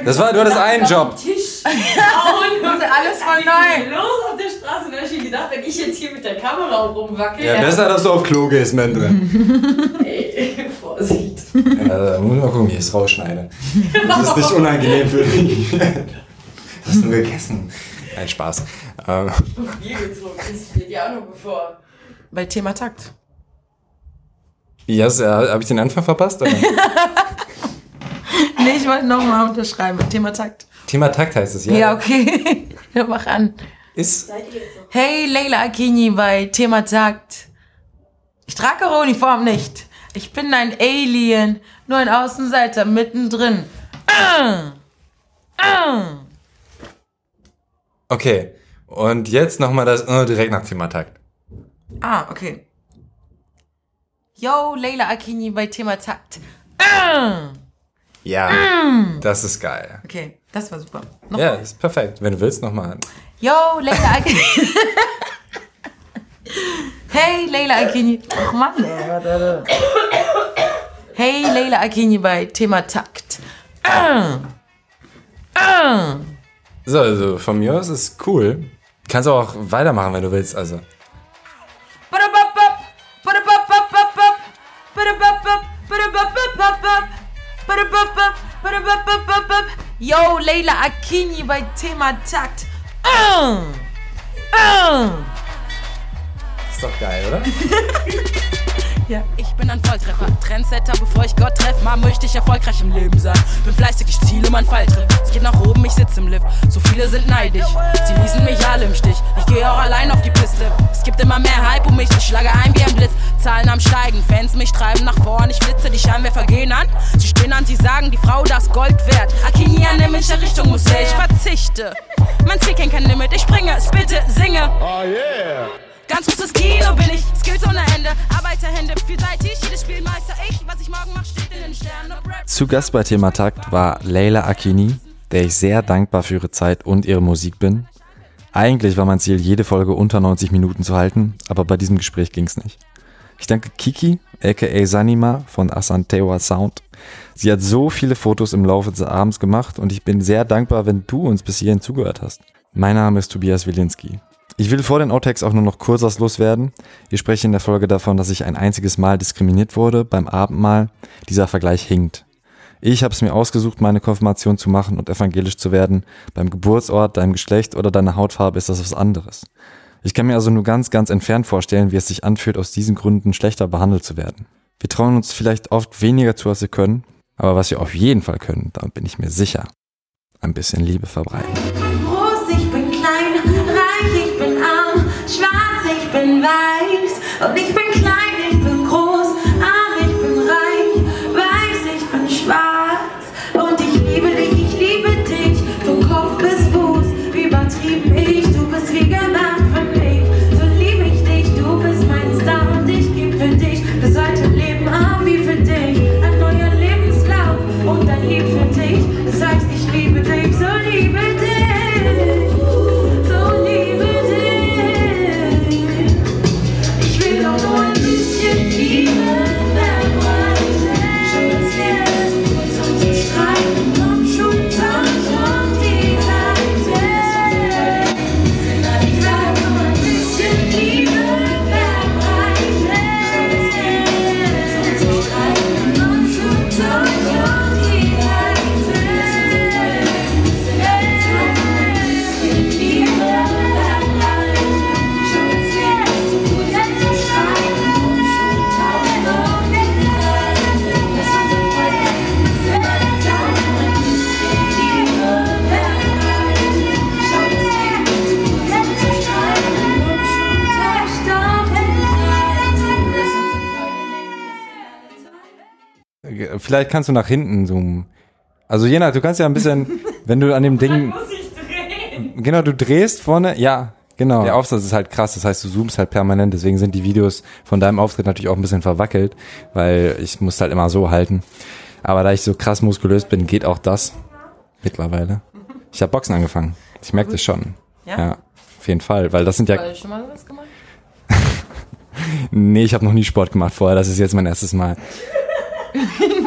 Das war- du hattest einen Job. Tisch und alles von neu. Los auf der Straße. Und da hab ich mir gedacht, wenn ich jetzt hier mit der Kamera rumwackel. Ja, besser, dass du auf Klo gehst, Mendre. Ey, Vorsicht. Ja, muss mal gucken, wie ich es rausschneide. Das ist nicht unangenehm für dich. Was hast du gegessen? Nein, Spaß. Ähm, Bier getrunken. Das steht ja auch noch bevor. Bei Thema Takt. wie hast, äh, habe ich den Anfang verpasst? Oder? Nee, ich wollte nochmal unterschreiben. Thema Takt. Thema Takt heißt es, ja. Ja, okay. Ja, mach an. Ist? Hey, Leila Akini bei Thema Takt. Ich trage ihre Uniform nicht. Ich bin ein Alien, nur ein Außenseiter mittendrin. Ah. Ah. okay. Und jetzt nochmal das oh, direkt nach Thema Takt. Ah, okay. Yo, Leila Akini bei Thema Takt. Ah. Ja, das ist geil. Okay, das war super. Noch Ja, ist perfekt. Wenn du willst, nochmal. Yo, Leila Akini. hey, Leila Akini. Ach Mann. Hey, Leila Akini bei Thema Takt. So, also von mir aus ist cool. Kannst auch weitermachen, wenn du willst. Also. Yo, Leila Akini bei Thema Takt. Ist doch geil, oder? Ja. Ich bin ein Volltreffer, Trendsetter, bevor ich Gott treff. Mal möchte ich erfolgreich im Leben sein. Bin fleißig, ich ziele, mein Fall trifft. Es geht nach oben, ich sitz im Lift. So viele sind neidisch, sie ließen mich alle im Stich. Ich gehe auch allein auf die Piste. Es gibt immer mehr Hype um mich, ich schlage ein wie ein Blitz. Zahlen am Steigen, Fans mich treiben nach vorn. Ich flitze, die Scheinwerfer gehen an. Sie stehen an, sie sagen, die Frau das Gold wert. Akini an welche Richtung muss her? Ich verzichte. Mein Ziel kennt kein Limit, ich springe, spitte, singe. Ganz großes Kino bin ich, Skills ohne Ende, Arbeiterhände, vielseitig, jedes Spiel meister ich. Was ich morgen mach, steht in den Sternen. Zu Gast bei Thema Takt war Leila Akini, der ich sehr dankbar für ihre Zeit und ihre Musik bin. Eigentlich war mein Ziel, jede Folge unter 90 Minuten zu halten, aber bei diesem Gespräch ging's nicht. Ich danke Kiki, aka Sanima von Asantewa Sound. Sie hat so viele Fotos im Laufe des Abends gemacht und ich bin sehr dankbar, wenn du uns bis hierhin zugehört hast. Mein Name ist Tobias Wilinski. Ich will vor den Outtakes auch nur noch kurz was loswerden. Ich spreche in der Folge davon, dass ich ein einziges Mal diskriminiert wurde beim Abendmahl. Dieser Vergleich hinkt. Ich habe es mir ausgesucht, meine Konfirmation zu machen und evangelisch zu werden. Beim Geburtsort, deinem Geschlecht oder deiner Hautfarbe ist das was anderes. Ich kann mir also nur ganz, ganz entfernt vorstellen, wie es sich anfühlt, aus diesen Gründen schlechter behandelt zu werden. Wir trauen uns vielleicht oft weniger zu, als wir können, aber was wir auf jeden Fall können, da bin ich mir sicher, ein bisschen Liebe verbreiten. Schwarz, ich bin weiß. Und ich Vielleicht kannst du nach hinten zoomen. Also je nach, du kannst ja ein bisschen, wenn du an dem Ding, Muss ich drehen? genau, du drehst vorne, ja, genau. Der Aufsatz ist halt krass, das heißt, du zoomst halt permanent, deswegen sind die Videos von deinem Auftritt natürlich auch ein bisschen verwackelt, weil ich muss halt immer so halten. Aber da ich so krass muskulös bin, geht auch das mittlerweile. Ich habe Boxen angefangen. Ich merke das schon. Ja? Ja, auf jeden Fall, weil das sind ja, Hast du schon mal was gemacht? nee, ich habe noch nie Sport gemacht vorher, das ist jetzt mein erstes Mal.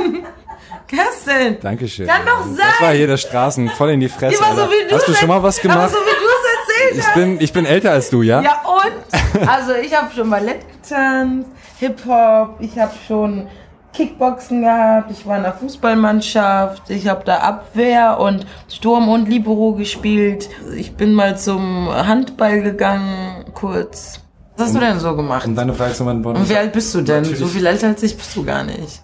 Kerstin! Dankeschön. Kann doch sein! Das war hier der Straßen, voll in die Fresse. Immer so du Hast du schon mal was gemacht? so wie du es erzählt Ich bin, ich bin älter als du, ja? Ja und? Also ich habe schon Ballett getanzt, Hip-Hop, ich habe schon Kickboxen gehabt, ich war in der Fußballmannschaft, ich habe da Abwehr und Sturm und Libero gespielt. Ich bin mal zum Handball gegangen, kurz. Was hast du denn so gemacht? Um deine Frage zu beantworten. Und wie alt bist du denn? Natürlich. So viel älter als ich bist du gar nicht.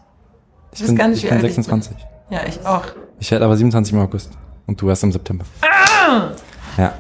Ich weiß bin, gar nicht, ich bin alt ich bin. 26. Ja, ich auch. Ich werde aber 27 im August. Und du erst im September. Ah! Ja.